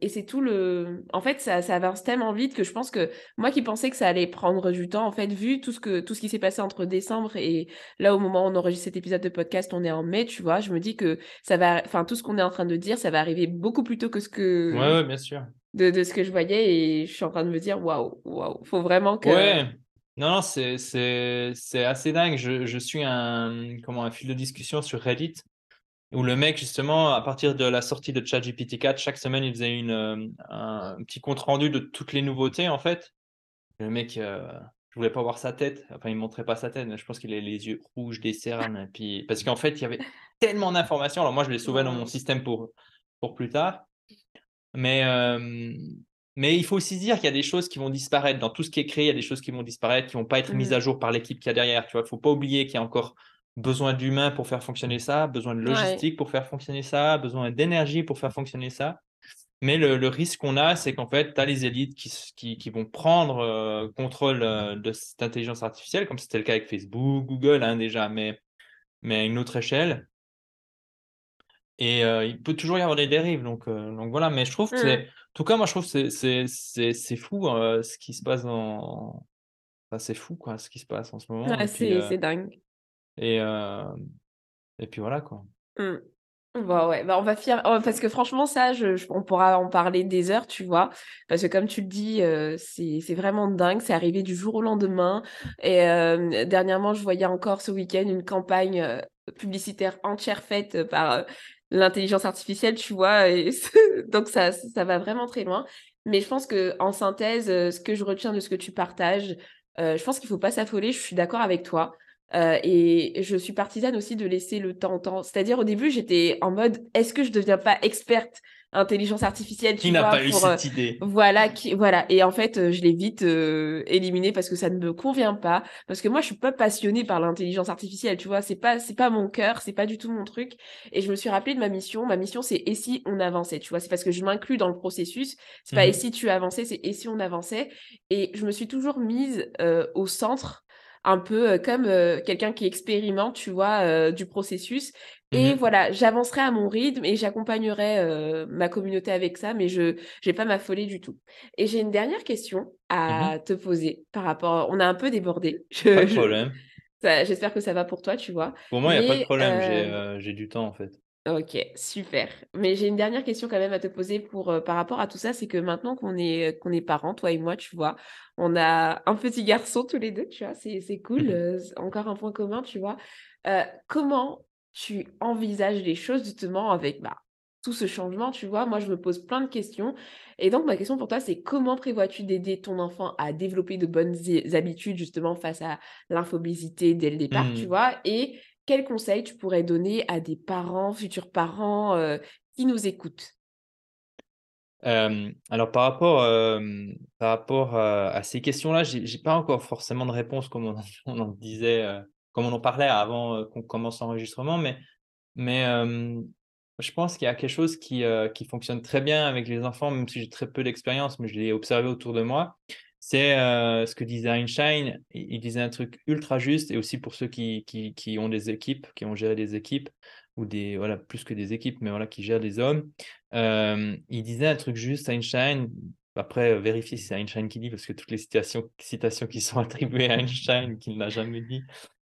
et c'est tout le. En fait, ça, ça avance tellement vite que je pense que moi qui pensais que ça allait prendre du temps, en fait, vu tout ce, que, tout ce qui s'est passé entre décembre et là, au moment où on enregistre cet épisode de podcast, on est en mai, tu vois, je me dis que ça va. Enfin, tout ce qu'on est en train de dire, ça va arriver beaucoup plus tôt que ce que. Ouais, ouais bien sûr. De, de, ce que je voyais et je suis en train de me dire, waouh, waouh, faut vraiment que. Ouais. Non, non, c'est, c'est, c'est assez dingue. Je, je suis un, comment, un fil de discussion sur Reddit où le mec, justement, à partir de la sortie de ChatGPT 4, chaque semaine, il faisait une, euh, un, petit compte rendu de toutes les nouveautés, en fait. Le mec, euh, je voulais pas voir sa tête. Enfin, il montrait pas sa tête, mais je pense qu'il avait les yeux rouges, des cernes. puis... Parce qu'en fait, il y avait tellement d'informations. Alors, moi, je les sauvé dans mon système pour, pour plus tard. Mais, euh, mais il faut aussi dire qu'il y a des choses qui vont disparaître. Dans tout ce qui est créé, il y a des choses qui vont disparaître, qui vont pas être mises à mmh. jour par l'équipe qui a derrière. Tu vois, faut pas oublier qu'il y a encore besoin d'humains pour faire fonctionner ça, besoin de logistique pour faire fonctionner ça, besoin d'énergie pour faire fonctionner ça. Mais le, risque qu'on a, c'est qu'en fait, tu as les élites qui, qui, vont prendre euh, contrôle euh, de cette intelligence artificielle, comme c'était le cas avec Facebook, Google hein, déjà, mais, mais à une autre échelle. Et euh, il peut toujours y avoir des dérives. Donc, donc voilà, mais je trouve que c'est. Mmh. En tout cas, moi, je trouve que c'est fou ce qui se passe dans. Enfin, c'est fou, quoi, ce qui se passe en ce moment. c'est dingue. Et, et puis voilà, quoi. Mmh. Bon, ouais, bah on va faire oh, parce que franchement ça je, on pourra en parler des heures tu vois. Parce que comme tu le dis c'est vraiment dingue. C'est arrivé du jour au lendemain. Et dernièrement je voyais encore ce week-end une campagne publicitaire entière faite par l'intelligence artificielle tu vois donc ça ça va vraiment très loin. Mais je pense que en synthèse ce que je retiens de ce que tu partages je pense qu'il faut pas s'affoler. Je suis d'accord avec toi euh, et je suis partisane aussi de laisser le temps au temps. C'est-à-dire, au début, j'étais en mode, est-ce que je ne deviens pas experte intelligence artificielle Qui n'a pas eu cette euh, idée? Voilà, qui, voilà. Et en fait, euh, je l'ai vite euh, éliminé parce que ça ne me convient pas. Parce que moi, je suis pas passionnée par l'intelligence artificielle, tu vois. C'est pas, c'est pas mon cœur, c'est pas du tout mon truc. Et je me suis rappelé de ma mission. Ma mission, c'est et si on avançait, tu vois. C'est parce que je m'inclus dans le processus. C'est pas mmh et si tu avançais, c'est et si on avançait? Et je me suis toujours mise au centre un peu euh, comme euh, quelqu'un qui expérimente, tu vois, euh, du processus. Et mmh voilà, j'avancerai à mon rythme et j'accompagnerai ma communauté avec ça, mais je ne vais pas m'affoler du tout. Et j'ai une dernière question mmh à te poser par rapport. On a un peu débordé. pas de problème. J'espère que ça va pour toi, tu vois. Pour moi, il n'y a pas de problème. J'ai du temps, en fait. Ok, super. Mais j'ai une dernière question quand même à te poser pour, euh, par rapport à tout ça, c'est que maintenant qu'on est, qu'on est parents, toi et moi, tu vois, on a un petit garçon tous les deux, tu vois, c'est, c'est cool, mmh euh, encore un point commun, tu vois. Euh, comment tu envisages les choses justement avec bah, tout ce changement, tu vois? Moi, je me pose plein de questions. Et donc, ma question pour toi, c'est comment prévois-tu d'aider ton enfant à développer de bonnes habitudes justement face à l'infobésité dès le départ, tu mmh. vois? Et quels conseils tu pourrais donner à des parents, futurs parents euh, qui nous écoutent? Alors par rapport, par rapport à ces questions-là, j'ai pas encore forcément de réponse comme on, en disait, comme on en parlait avant qu'on commence l'enregistrement, mais, mais je pense qu'il y a quelque chose qui, qui fonctionne très bien avec les enfants, même si j'ai très peu d'expérience, mais je l'ai observé autour de moi. C'est euh, ce que disait Einstein. Il, disait un truc ultra juste, et aussi pour ceux qui, qui, ont des équipes, qui ont géré des équipes, ou des, voilà, plus que des équipes, mais voilà, qui gèrent des hommes. Euh, il disait un truc juste, Einstein. Après, vérifier si c'est Einstein qui dit, parce que toutes les citations, citations qui sont attribuées à Einstein, qu'il n'a jamais dit,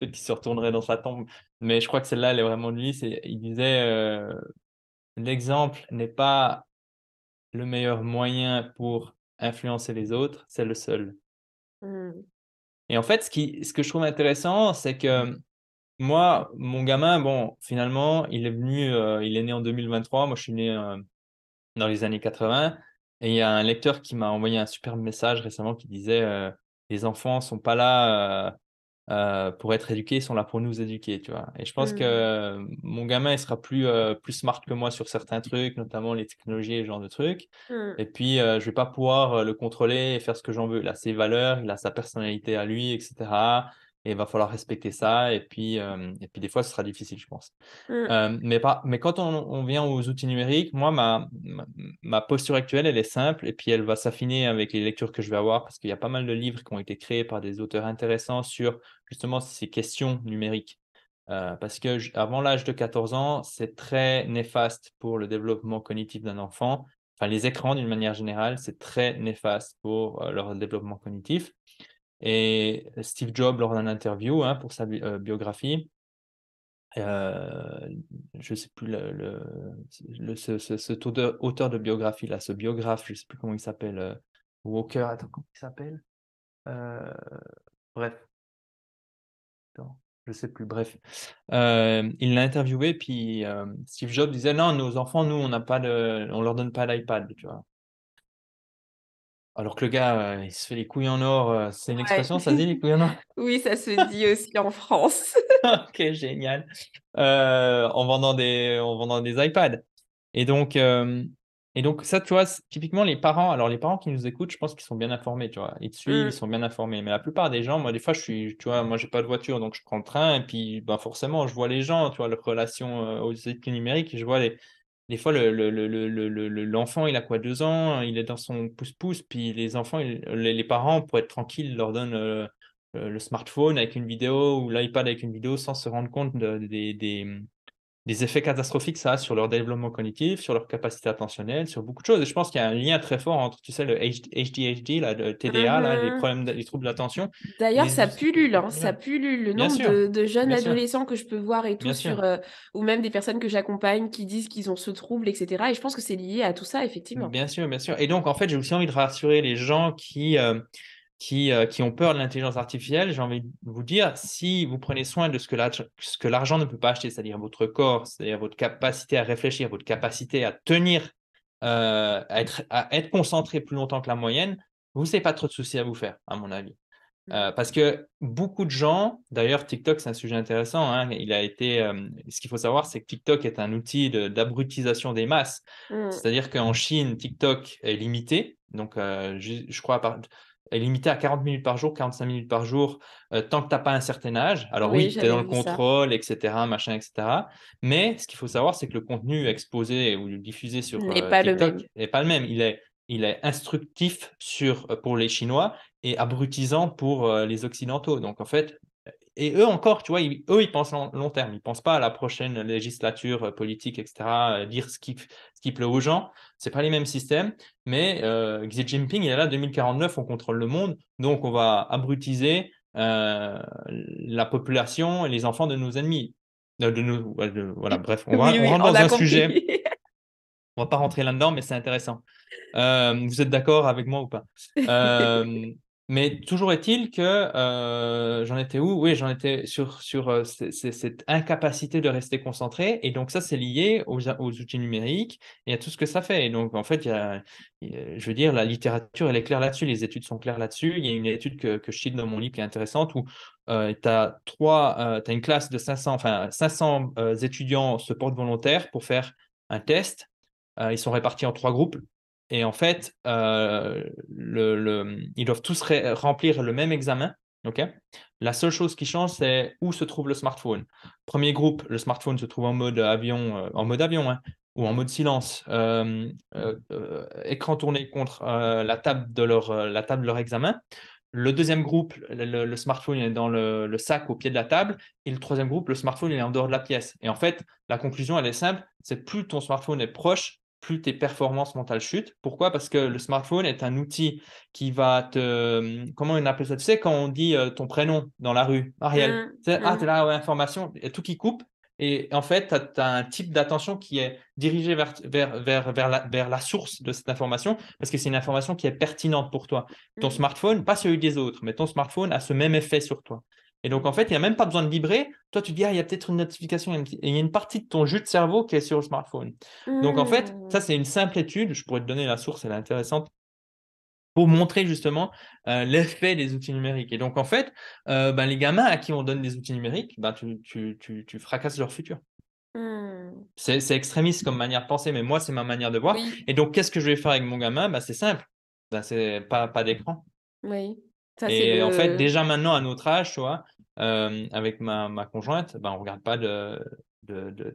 qu'il se retournerait dans sa tombe. Mais je crois que celle-là, elle est vraiment de lui. Il disait euh, l'exemple n'est pas le meilleur moyen pour influencer les autres, c'est le seul. Mmh. Et en fait, ce, qui, ce que je trouve intéressant, c'est que moi, mon gamin, bon, finalement, il est venu, euh, il est né en 2023. Moi, je suis né euh, dans les années 80. Et il y a un lecteur qui m'a envoyé un super message récemment qui disait euh, Les enfants sont pas là euh, pour être éduqués, ils sont là pour nous éduquer, tu vois. Et je pense Mmh. que mon gamin, il sera plus, euh, plus smart que moi sur certains trucs, notamment les technologies et ce genre de trucs. Mmh. Et puis, euh, je vais pas pouvoir euh, le contrôler et faire ce que j'en veux. Il a ses valeurs, il a sa personnalité à lui, etc. Et il va falloir respecter ça. Et puis, euh, et puis des fois, ce sera difficile, je pense. Mmh. Euh, mais, pas, mais quand on, on vient aux outils numériques, moi, ma, ma, posture actuelle, elle est simple et puis elle va s'affiner avec les lectures que je vais avoir parce qu'il y a pas mal de livres qui ont été créés par des auteurs intéressants sur justement ces questions numériques. Euh, parce que avant l'âge de 14 ans, c'est très néfaste pour le développement cognitif d'un enfant. Enfin, les écrans, d'une manière générale, c'est très néfaste pour leur développement cognitif. Et Steve Jobs, lors d'un interview hein, pour sa euh, biographie, euh, je ne sais plus le, ce, ce- cet auteur, de biographie là, ce biographe, je ne sais plus comment il s'appelle, euh, Walker, attends, comment il s'appelle Bref, je sais plus, bref. Il l'a interviewé, puis Steve Jobs disait non, nos enfants, nous, on n'a pas on leur donne pas d'iPad, tu vois. Alors que le gars, il se fait les couilles en or, c'est une Ouais. expression, ça se dit les couilles en or? Oui, ça se dit aussi en France. Ok, génial. Euh, en vendant des, en vendant des iPads. Et donc, euh, et donc ça, tu vois, typiquement les parents, alors les parents qui nous écoutent, je pense qu'ils sont bien informés, tu vois. Ils te suivent, Mmh. ils sont bien informés. Mais la plupart des gens, moi, des fois, je suis, tu vois, moi, j'ai pas de voiture, donc je prends le train, et puis, ben, forcément, je vois les gens, tu vois, leur relation euh, aux études numériques, et je vois les, des fois, le, le, l'enfant, il a quoi, deux ans, il est dans son pouce-pouce, puis les enfants, les, parents, pour être tranquilles, leur donnent euh, euh, le smartphone avec une vidéo ou l'iPad avec une vidéo sans se rendre compte de- des, des, des effets catastrophiques que ça a sur leur développement cognitif, sur leur capacité attentionnelle, sur beaucoup de choses. Et je pense qu'il y a un lien très fort entre, tu sais, le HDHD, là, le TDA, là, les Mhm. problèmes, de- les troubles d'attention. D'ailleurs, Les ça pullule, hein, ça pullule. Le nombre de, de jeunes bien sûr. adolescents que je peux voir et tout Bien sur, euh, ou même des personnes que j'accompagne qui disent qu'ils ont ce trouble, etc. Et je pense que c'est lié à tout ça, effectivement. Bien sûr, bien sûr. Et donc, en fait, j'ai aussi envie de rassurer les gens qui, euh, qui, euh, qui ont peur de l'intelligence artificielle. J'ai envie de vous dire, si vous prenez soin de ce que l'argent ne peut pas acheter, c'est-à-dire votre corps, c'est-à-dire votre capacité à réfléchir, votre capacité à tenir, euh, à, être, à être concentré plus longtemps que la moyenne, vous n'avez pas trop de soucis à vous faire, à mon avis. Euh, parce que beaucoup de gens, d'ailleurs TikTok c'est un sujet intéressant, hein, il a été, euh, ce qu'il faut savoir c'est que TikTok est un outil de- d'abrutisation des masses, Mm. c'est-à-dire qu'en Chine TikTok est limité, donc euh, je, je crois par- est limité à 40 minutes par jour, 45 minutes par jour, euh, tant que tu n'as pas un certain âge. Alors Oui, oui, tu es dans le ça. contrôle, etc., machin, etc. Mais ce qu'il faut savoir c'est que le contenu exposé ou diffusé sur N'est euh, pas le TikTok n'est pas le même, il est, il est instructif sur, pour les Chinois et abrutisant pour euh, les Occidentaux. Donc, en fait, et eux encore, tu vois, ils, eux, ils pensent long, long terme. Ils ne pensent pas à la prochaine législature euh, politique, etc., euh, dire ce qui, ce qui plaît aux gens. Ce pas les mêmes systèmes. Mais euh, Xi Jinping, il est là, 2049, on contrôle le monde. Donc, on va abrutiser euh, la population et les enfants de nos ennemis. De, de nos, ouais, de- voilà, bref, on, va, Oui, on oui, rentre on dans un compris. sujet. On va pas rentrer là-dedans, mais c'est intéressant. Euh, vous êtes d'accord avec moi ou pas? Euh, Mais toujours est-il que euh, j'en étais où? Oui, j'en étais sur, sur euh, cette incapacité de rester concentré. Et donc ça, c'est lié aux, aux outils numériques et à tout ce que ça fait. Et donc en fait, il y a, je veux dire, la littérature, elle est claire là-dessus, les études sont claires là-dessus. Il y a une étude que, que je cite dans mon livre qui est intéressante où tu as, t'as une classe de 500, enfin, 500 euh, étudiants se portent volontaires pour faire un test. Ils sont répartis en trois groupes. Et en fait, euh, ils doivent tous remplir le même examen. la seule chose qui change, c'est où se trouve le smartphone. Premier groupe, le smartphone se trouve en mode avion, euh, en mode avion hein, ou en mode silence. Euh, écran tourné contre la, table de leur, la examen. Le deuxième groupe, le, le, smartphone est dans le, sac au pied de la table. Et le troisième groupe, le smartphone est en dehors de la pièce. Et en fait, la conclusion, elle est simple c'est plus ton smartphone est proche, plus tes performances mentales chutent. Pourquoi? Parce que le smartphone est un outil qui va te. Comment on appelle ça? Tu sais, quand on dit ton prénom dans la rue, Ariel, Mmh, ah, mmh. tu es là, ouais, information, et tout qui coupe. Et en fait, tu as, un type d'attention qui est dirigé vers, vers, vers, vers, la, vers la source de cette information, parce que c'est une information qui est pertinente pour toi. Ton Mmh. smartphone, pas celui des autres, mais ton smartphone a ce même effet sur toi. Et donc, en fait, il n'y a même pas besoin de vibrer. Toi, tu dis, ah, il y a peut-être une notification. Et il y a une partie de ton jus de cerveau qui est sur le smartphone. Donc, en fait, ça, Mmh. c'est une simple étude. Je pourrais te donner la source, elle est intéressante. pour montrer justement l'effet des outils numériques. Et donc, en fait, ben, les gamins à qui on donne des outils numériques, ben, tu, tu, tu, tu fracasses leur futur. Mmh. C'est extrémiste comme manière de penser, mais moi, c'est ma manière de voir. Et donc, qu'est-ce que je vais faire avec mon gamin? Ben, C'est simple. Ben, c'est pas, pas d'écran. Oui. et en fait, déjà maintenant, à notre âge, tu vois, avec ma, ma conjointe, ben, on ne regarde pas de, de, de,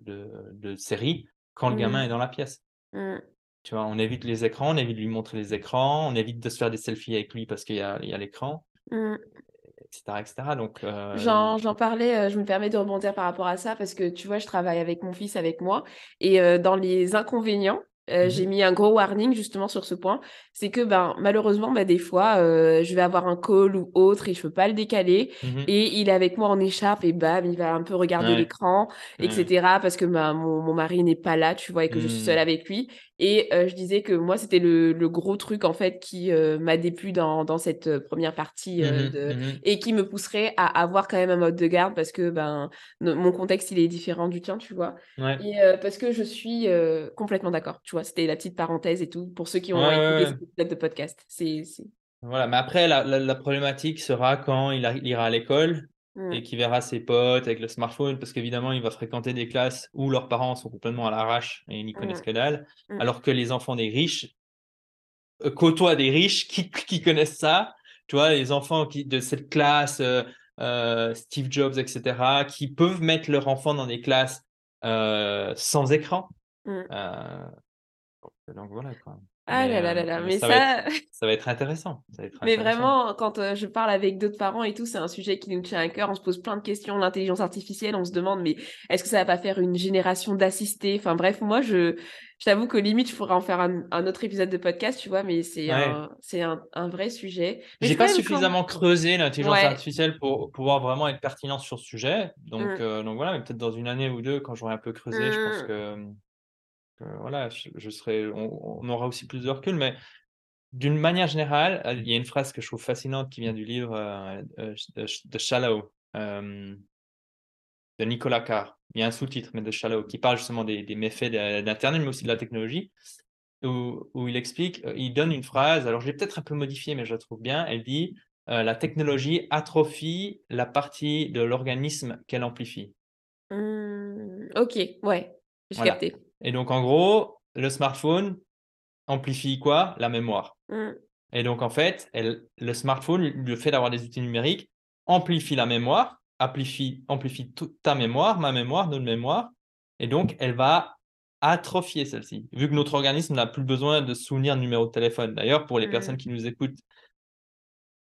de, série quand le gamin mmh. est dans la pièce. Mmh. Tu vois, on évite les écrans, on évite de lui montrer les écrans, on évite de se faire des selfies avec lui parce qu'il y a, l'écran, etc., etc. Donc, euh, J'en parlais, euh, je me permets de rebondir par rapport à ça parce que tu vois, je travaille avec mon fils, avec moi, et euh, dans les inconvénients, euh, mmh j'ai mis un gros warning justement sur ce point. C'est que ben, malheureusement, ben, des fois, euh, je vais avoir un call ou autre et je peux pas le décaler. Mmh et il est avec moi en écharpe et bam, il va un peu regarder l'écran, etc. Parce que ben, mon, mon mari n'est pas là, tu vois, et que je suis seule mmh. avec lui. Et euh, je disais que moi, c'était le, le, gros truc en fait qui m'a déplu dans, dans cette première partie de... et qui me pousserait à avoir quand même un mode de garde parce que ben, mon contexte, il est différent du tien, tu vois. Et parce que je suis complètement d'accord, tu vois c'était la petite parenthèse et tout pour ceux qui ont écouté cet épisode de podcast. C'est, Voilà, mais après, la, la, problématique sera quand il, ira à l'école mmh. et qu'il verra ses potes avec le smartphone, parce qu'évidemment, il va fréquenter des classes où leurs parents sont complètement à l'arrache et n'y connaissent mmh. que dalle, mmh. alors que les enfants des riches euh, côtoient des riches qui, qui, connaissent ça. Tu vois, les enfants qui, de cette classe, euh, euh, Steve Jobs, etc., qui peuvent mettre leur enfant dans des classes sans écran. Donc voilà quoi. Ah là là là là, mais ça, ça... ça va être intéressant. mais vraiment, quand euh, je parle avec d'autres parents et tout, c'est un sujet qui nous tient à cœur. On se pose plein de questions. L'intelligence artificielle, on se demande, mais est-ce que ça va pas faire une génération d'assistés? Enfin bref, moi, je, je t'avoue que limite, je pourrais en faire un, autre épisode de podcast, tu vois, mais c'est un, un, un, vrai sujet. J'ai pas suffisamment creusé l'intelligence artificielle pour pouvoir vraiment être pertinent sur ce sujet. Donc, mmh. euh, donc voilà, mais peut-être dans une année ou deux, quand j'aurai un peu creusé, je pense mmh. que voilà, je, serai, on, aura aussi plus de recul, mais d'une manière générale, il y a une phrase que je trouve fascinante qui vient du livre euh, euh, de, Shallow de Nicolas Carr. Il y a un sous-titre, mais de Shallow, qui parle justement des, méfaits d'Internet, mais aussi de la technologie, où, où, il explique, euh, il donne une phrase, alors je l'ai peut-être un peu modifiée, mais je la trouve bien, elle dit La technologie atrophie la partie de l'organisme qu'elle amplifie. Mmh, ok, ouais, j'ai capté. Et donc, en gros, le smartphone amplifie quoi? La mémoire. Mmh. Et donc, en fait, elle, le smartphone, le fait d'avoir des outils numériques, amplifie la mémoire, amplifie, amplifie toute ta mémoire, ma mémoire, notre mémoire. Et donc, elle va atrophier celle-ci, vu que notre organisme n'a plus besoin de souvenir de numéro de téléphone. D'ailleurs, pour les mmh. personnes qui nous écoutent,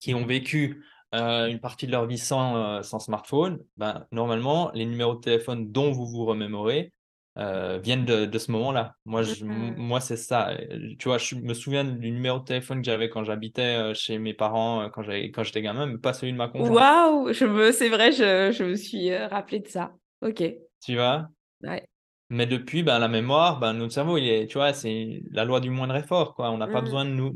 qui ont vécu euh, une partie de leur vie sans, euh, sans smartphone, ben, normalement, les numéros de téléphone dont vous vous remémorez, euh, viennent de, ce moment-là. Moi, je, mmh. moi c'est ça. Tu vois, je me souviens du numéro de téléphone que j'avais quand j'habitais euh, chez mes parents, euh, quand j'étais gamin, mais pas celui de ma conjointe. Waouh, je c'est vrai, je, je, me suis rappelé de ça. Ok. Tu vois? Ouais. Mais depuis, ben, la mémoire, ben, notre cerveau, il est, tu vois, c'est la loi du moindre effort. Quoi. On n'a pas mmh. besoin de nous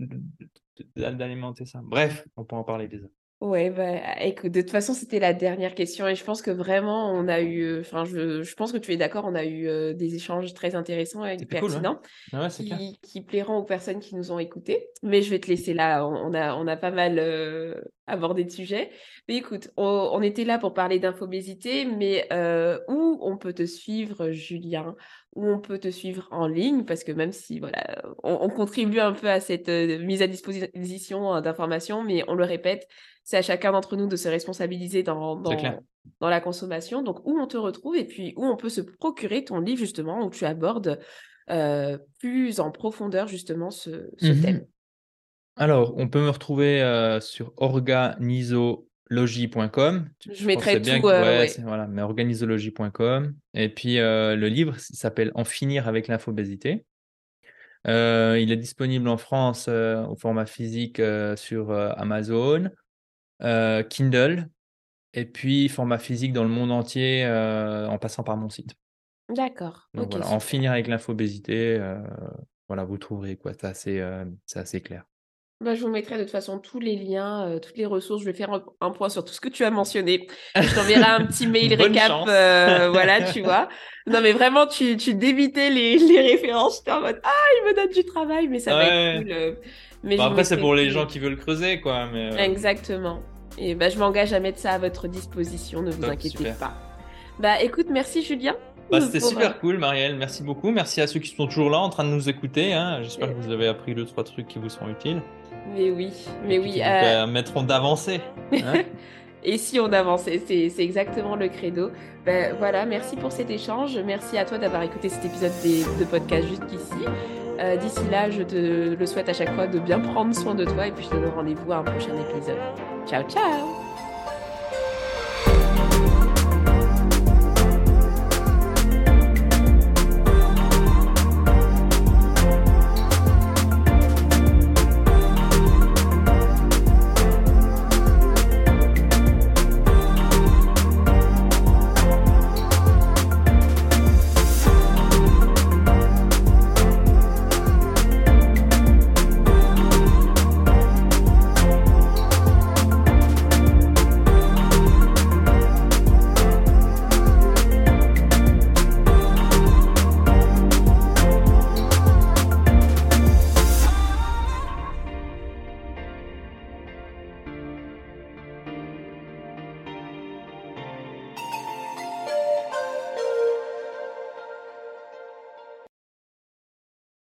d'alimenter ça. Bref, on peut en parler des autres. Ouais, bah, écoute, de toute façon, c'était la dernière question et je pense que vraiment, on a eu, enfin, je, je pense que tu es d'accord, on a eu euh, des échanges très intéressants et pertinents ah qui, qui, plairont aux personnes qui nous ont écoutés. Mais je vais te laisser là, on, a, on a pas mal euh, abordé de sujets. Mais écoute, on, était là pour parler d'infobésité, mais euh, où on peut te suivre, Julien? Où on peut te suivre en ligne, parce que même si voilà, on, contribue un peu à cette mise à disposition hein, d'informations, mais on le répète, c'est à chacun d'entre nous de se responsabiliser dans, dans, la consommation. Donc, où on te retrouve et puis où on peut se procurer ton livre, justement, où tu abordes euh, plus en profondeur, justement, ce, mmh thème. Alors, on peut me retrouver euh, sur organisologie.com. Je, mettrai tout. Euh, voilà, mais organisologie.com. Et puis, le livre s'appelle En finir avec l'infobésité. il est disponible en France au format physique sur Amazon, euh, Kindle, et puis format physique dans le monde entier euh, en passant par mon site. D'accord. en finir avec l'infobésité, euh, voilà, vous trouverez quoi. C'est assez, c'est assez clair. Bah, je vous mettrai de toute façon tous les liens, toutes les ressources. Je vais faire un, point sur tout ce que tu as mentionné. Je t'enverrai un petit mail récap. voilà, tu vois. Non, mais vraiment, tu, tu débitais les, les références. J'étais en mode Ah, il me donne du travail, mais ça va être cool. Mais je après, c'est pour les gens qui veulent creuser, quoi. Mais, euh, Exactement. Et bah, je m'engage à mettre ça à votre disposition, ne vous Top, inquiétez super. pas. Bah écoute, merci Julien. bah, c'était pour, super cool, Marielle. Merci beaucoup. Merci à ceux qui sont toujours là en train de nous écouter. hein. J'espère Et- que vous avez appris deux, trois trucs qui vous sont utiles. Mais oui, mais et oui. qui vous euh, permettront d'avancer. hein. Et si on avance, c'est c'est exactement le credo. Ben, voilà, merci pour cet échange. Merci à toi d'avoir écouté cet épisode des- de podcast jusqu'ici. Euh, D'ici là, je te le souhaite à chaque fois de bien prendre soin de toi et puis je te donne rendez-vous à un prochain épisode. Ciao, ciao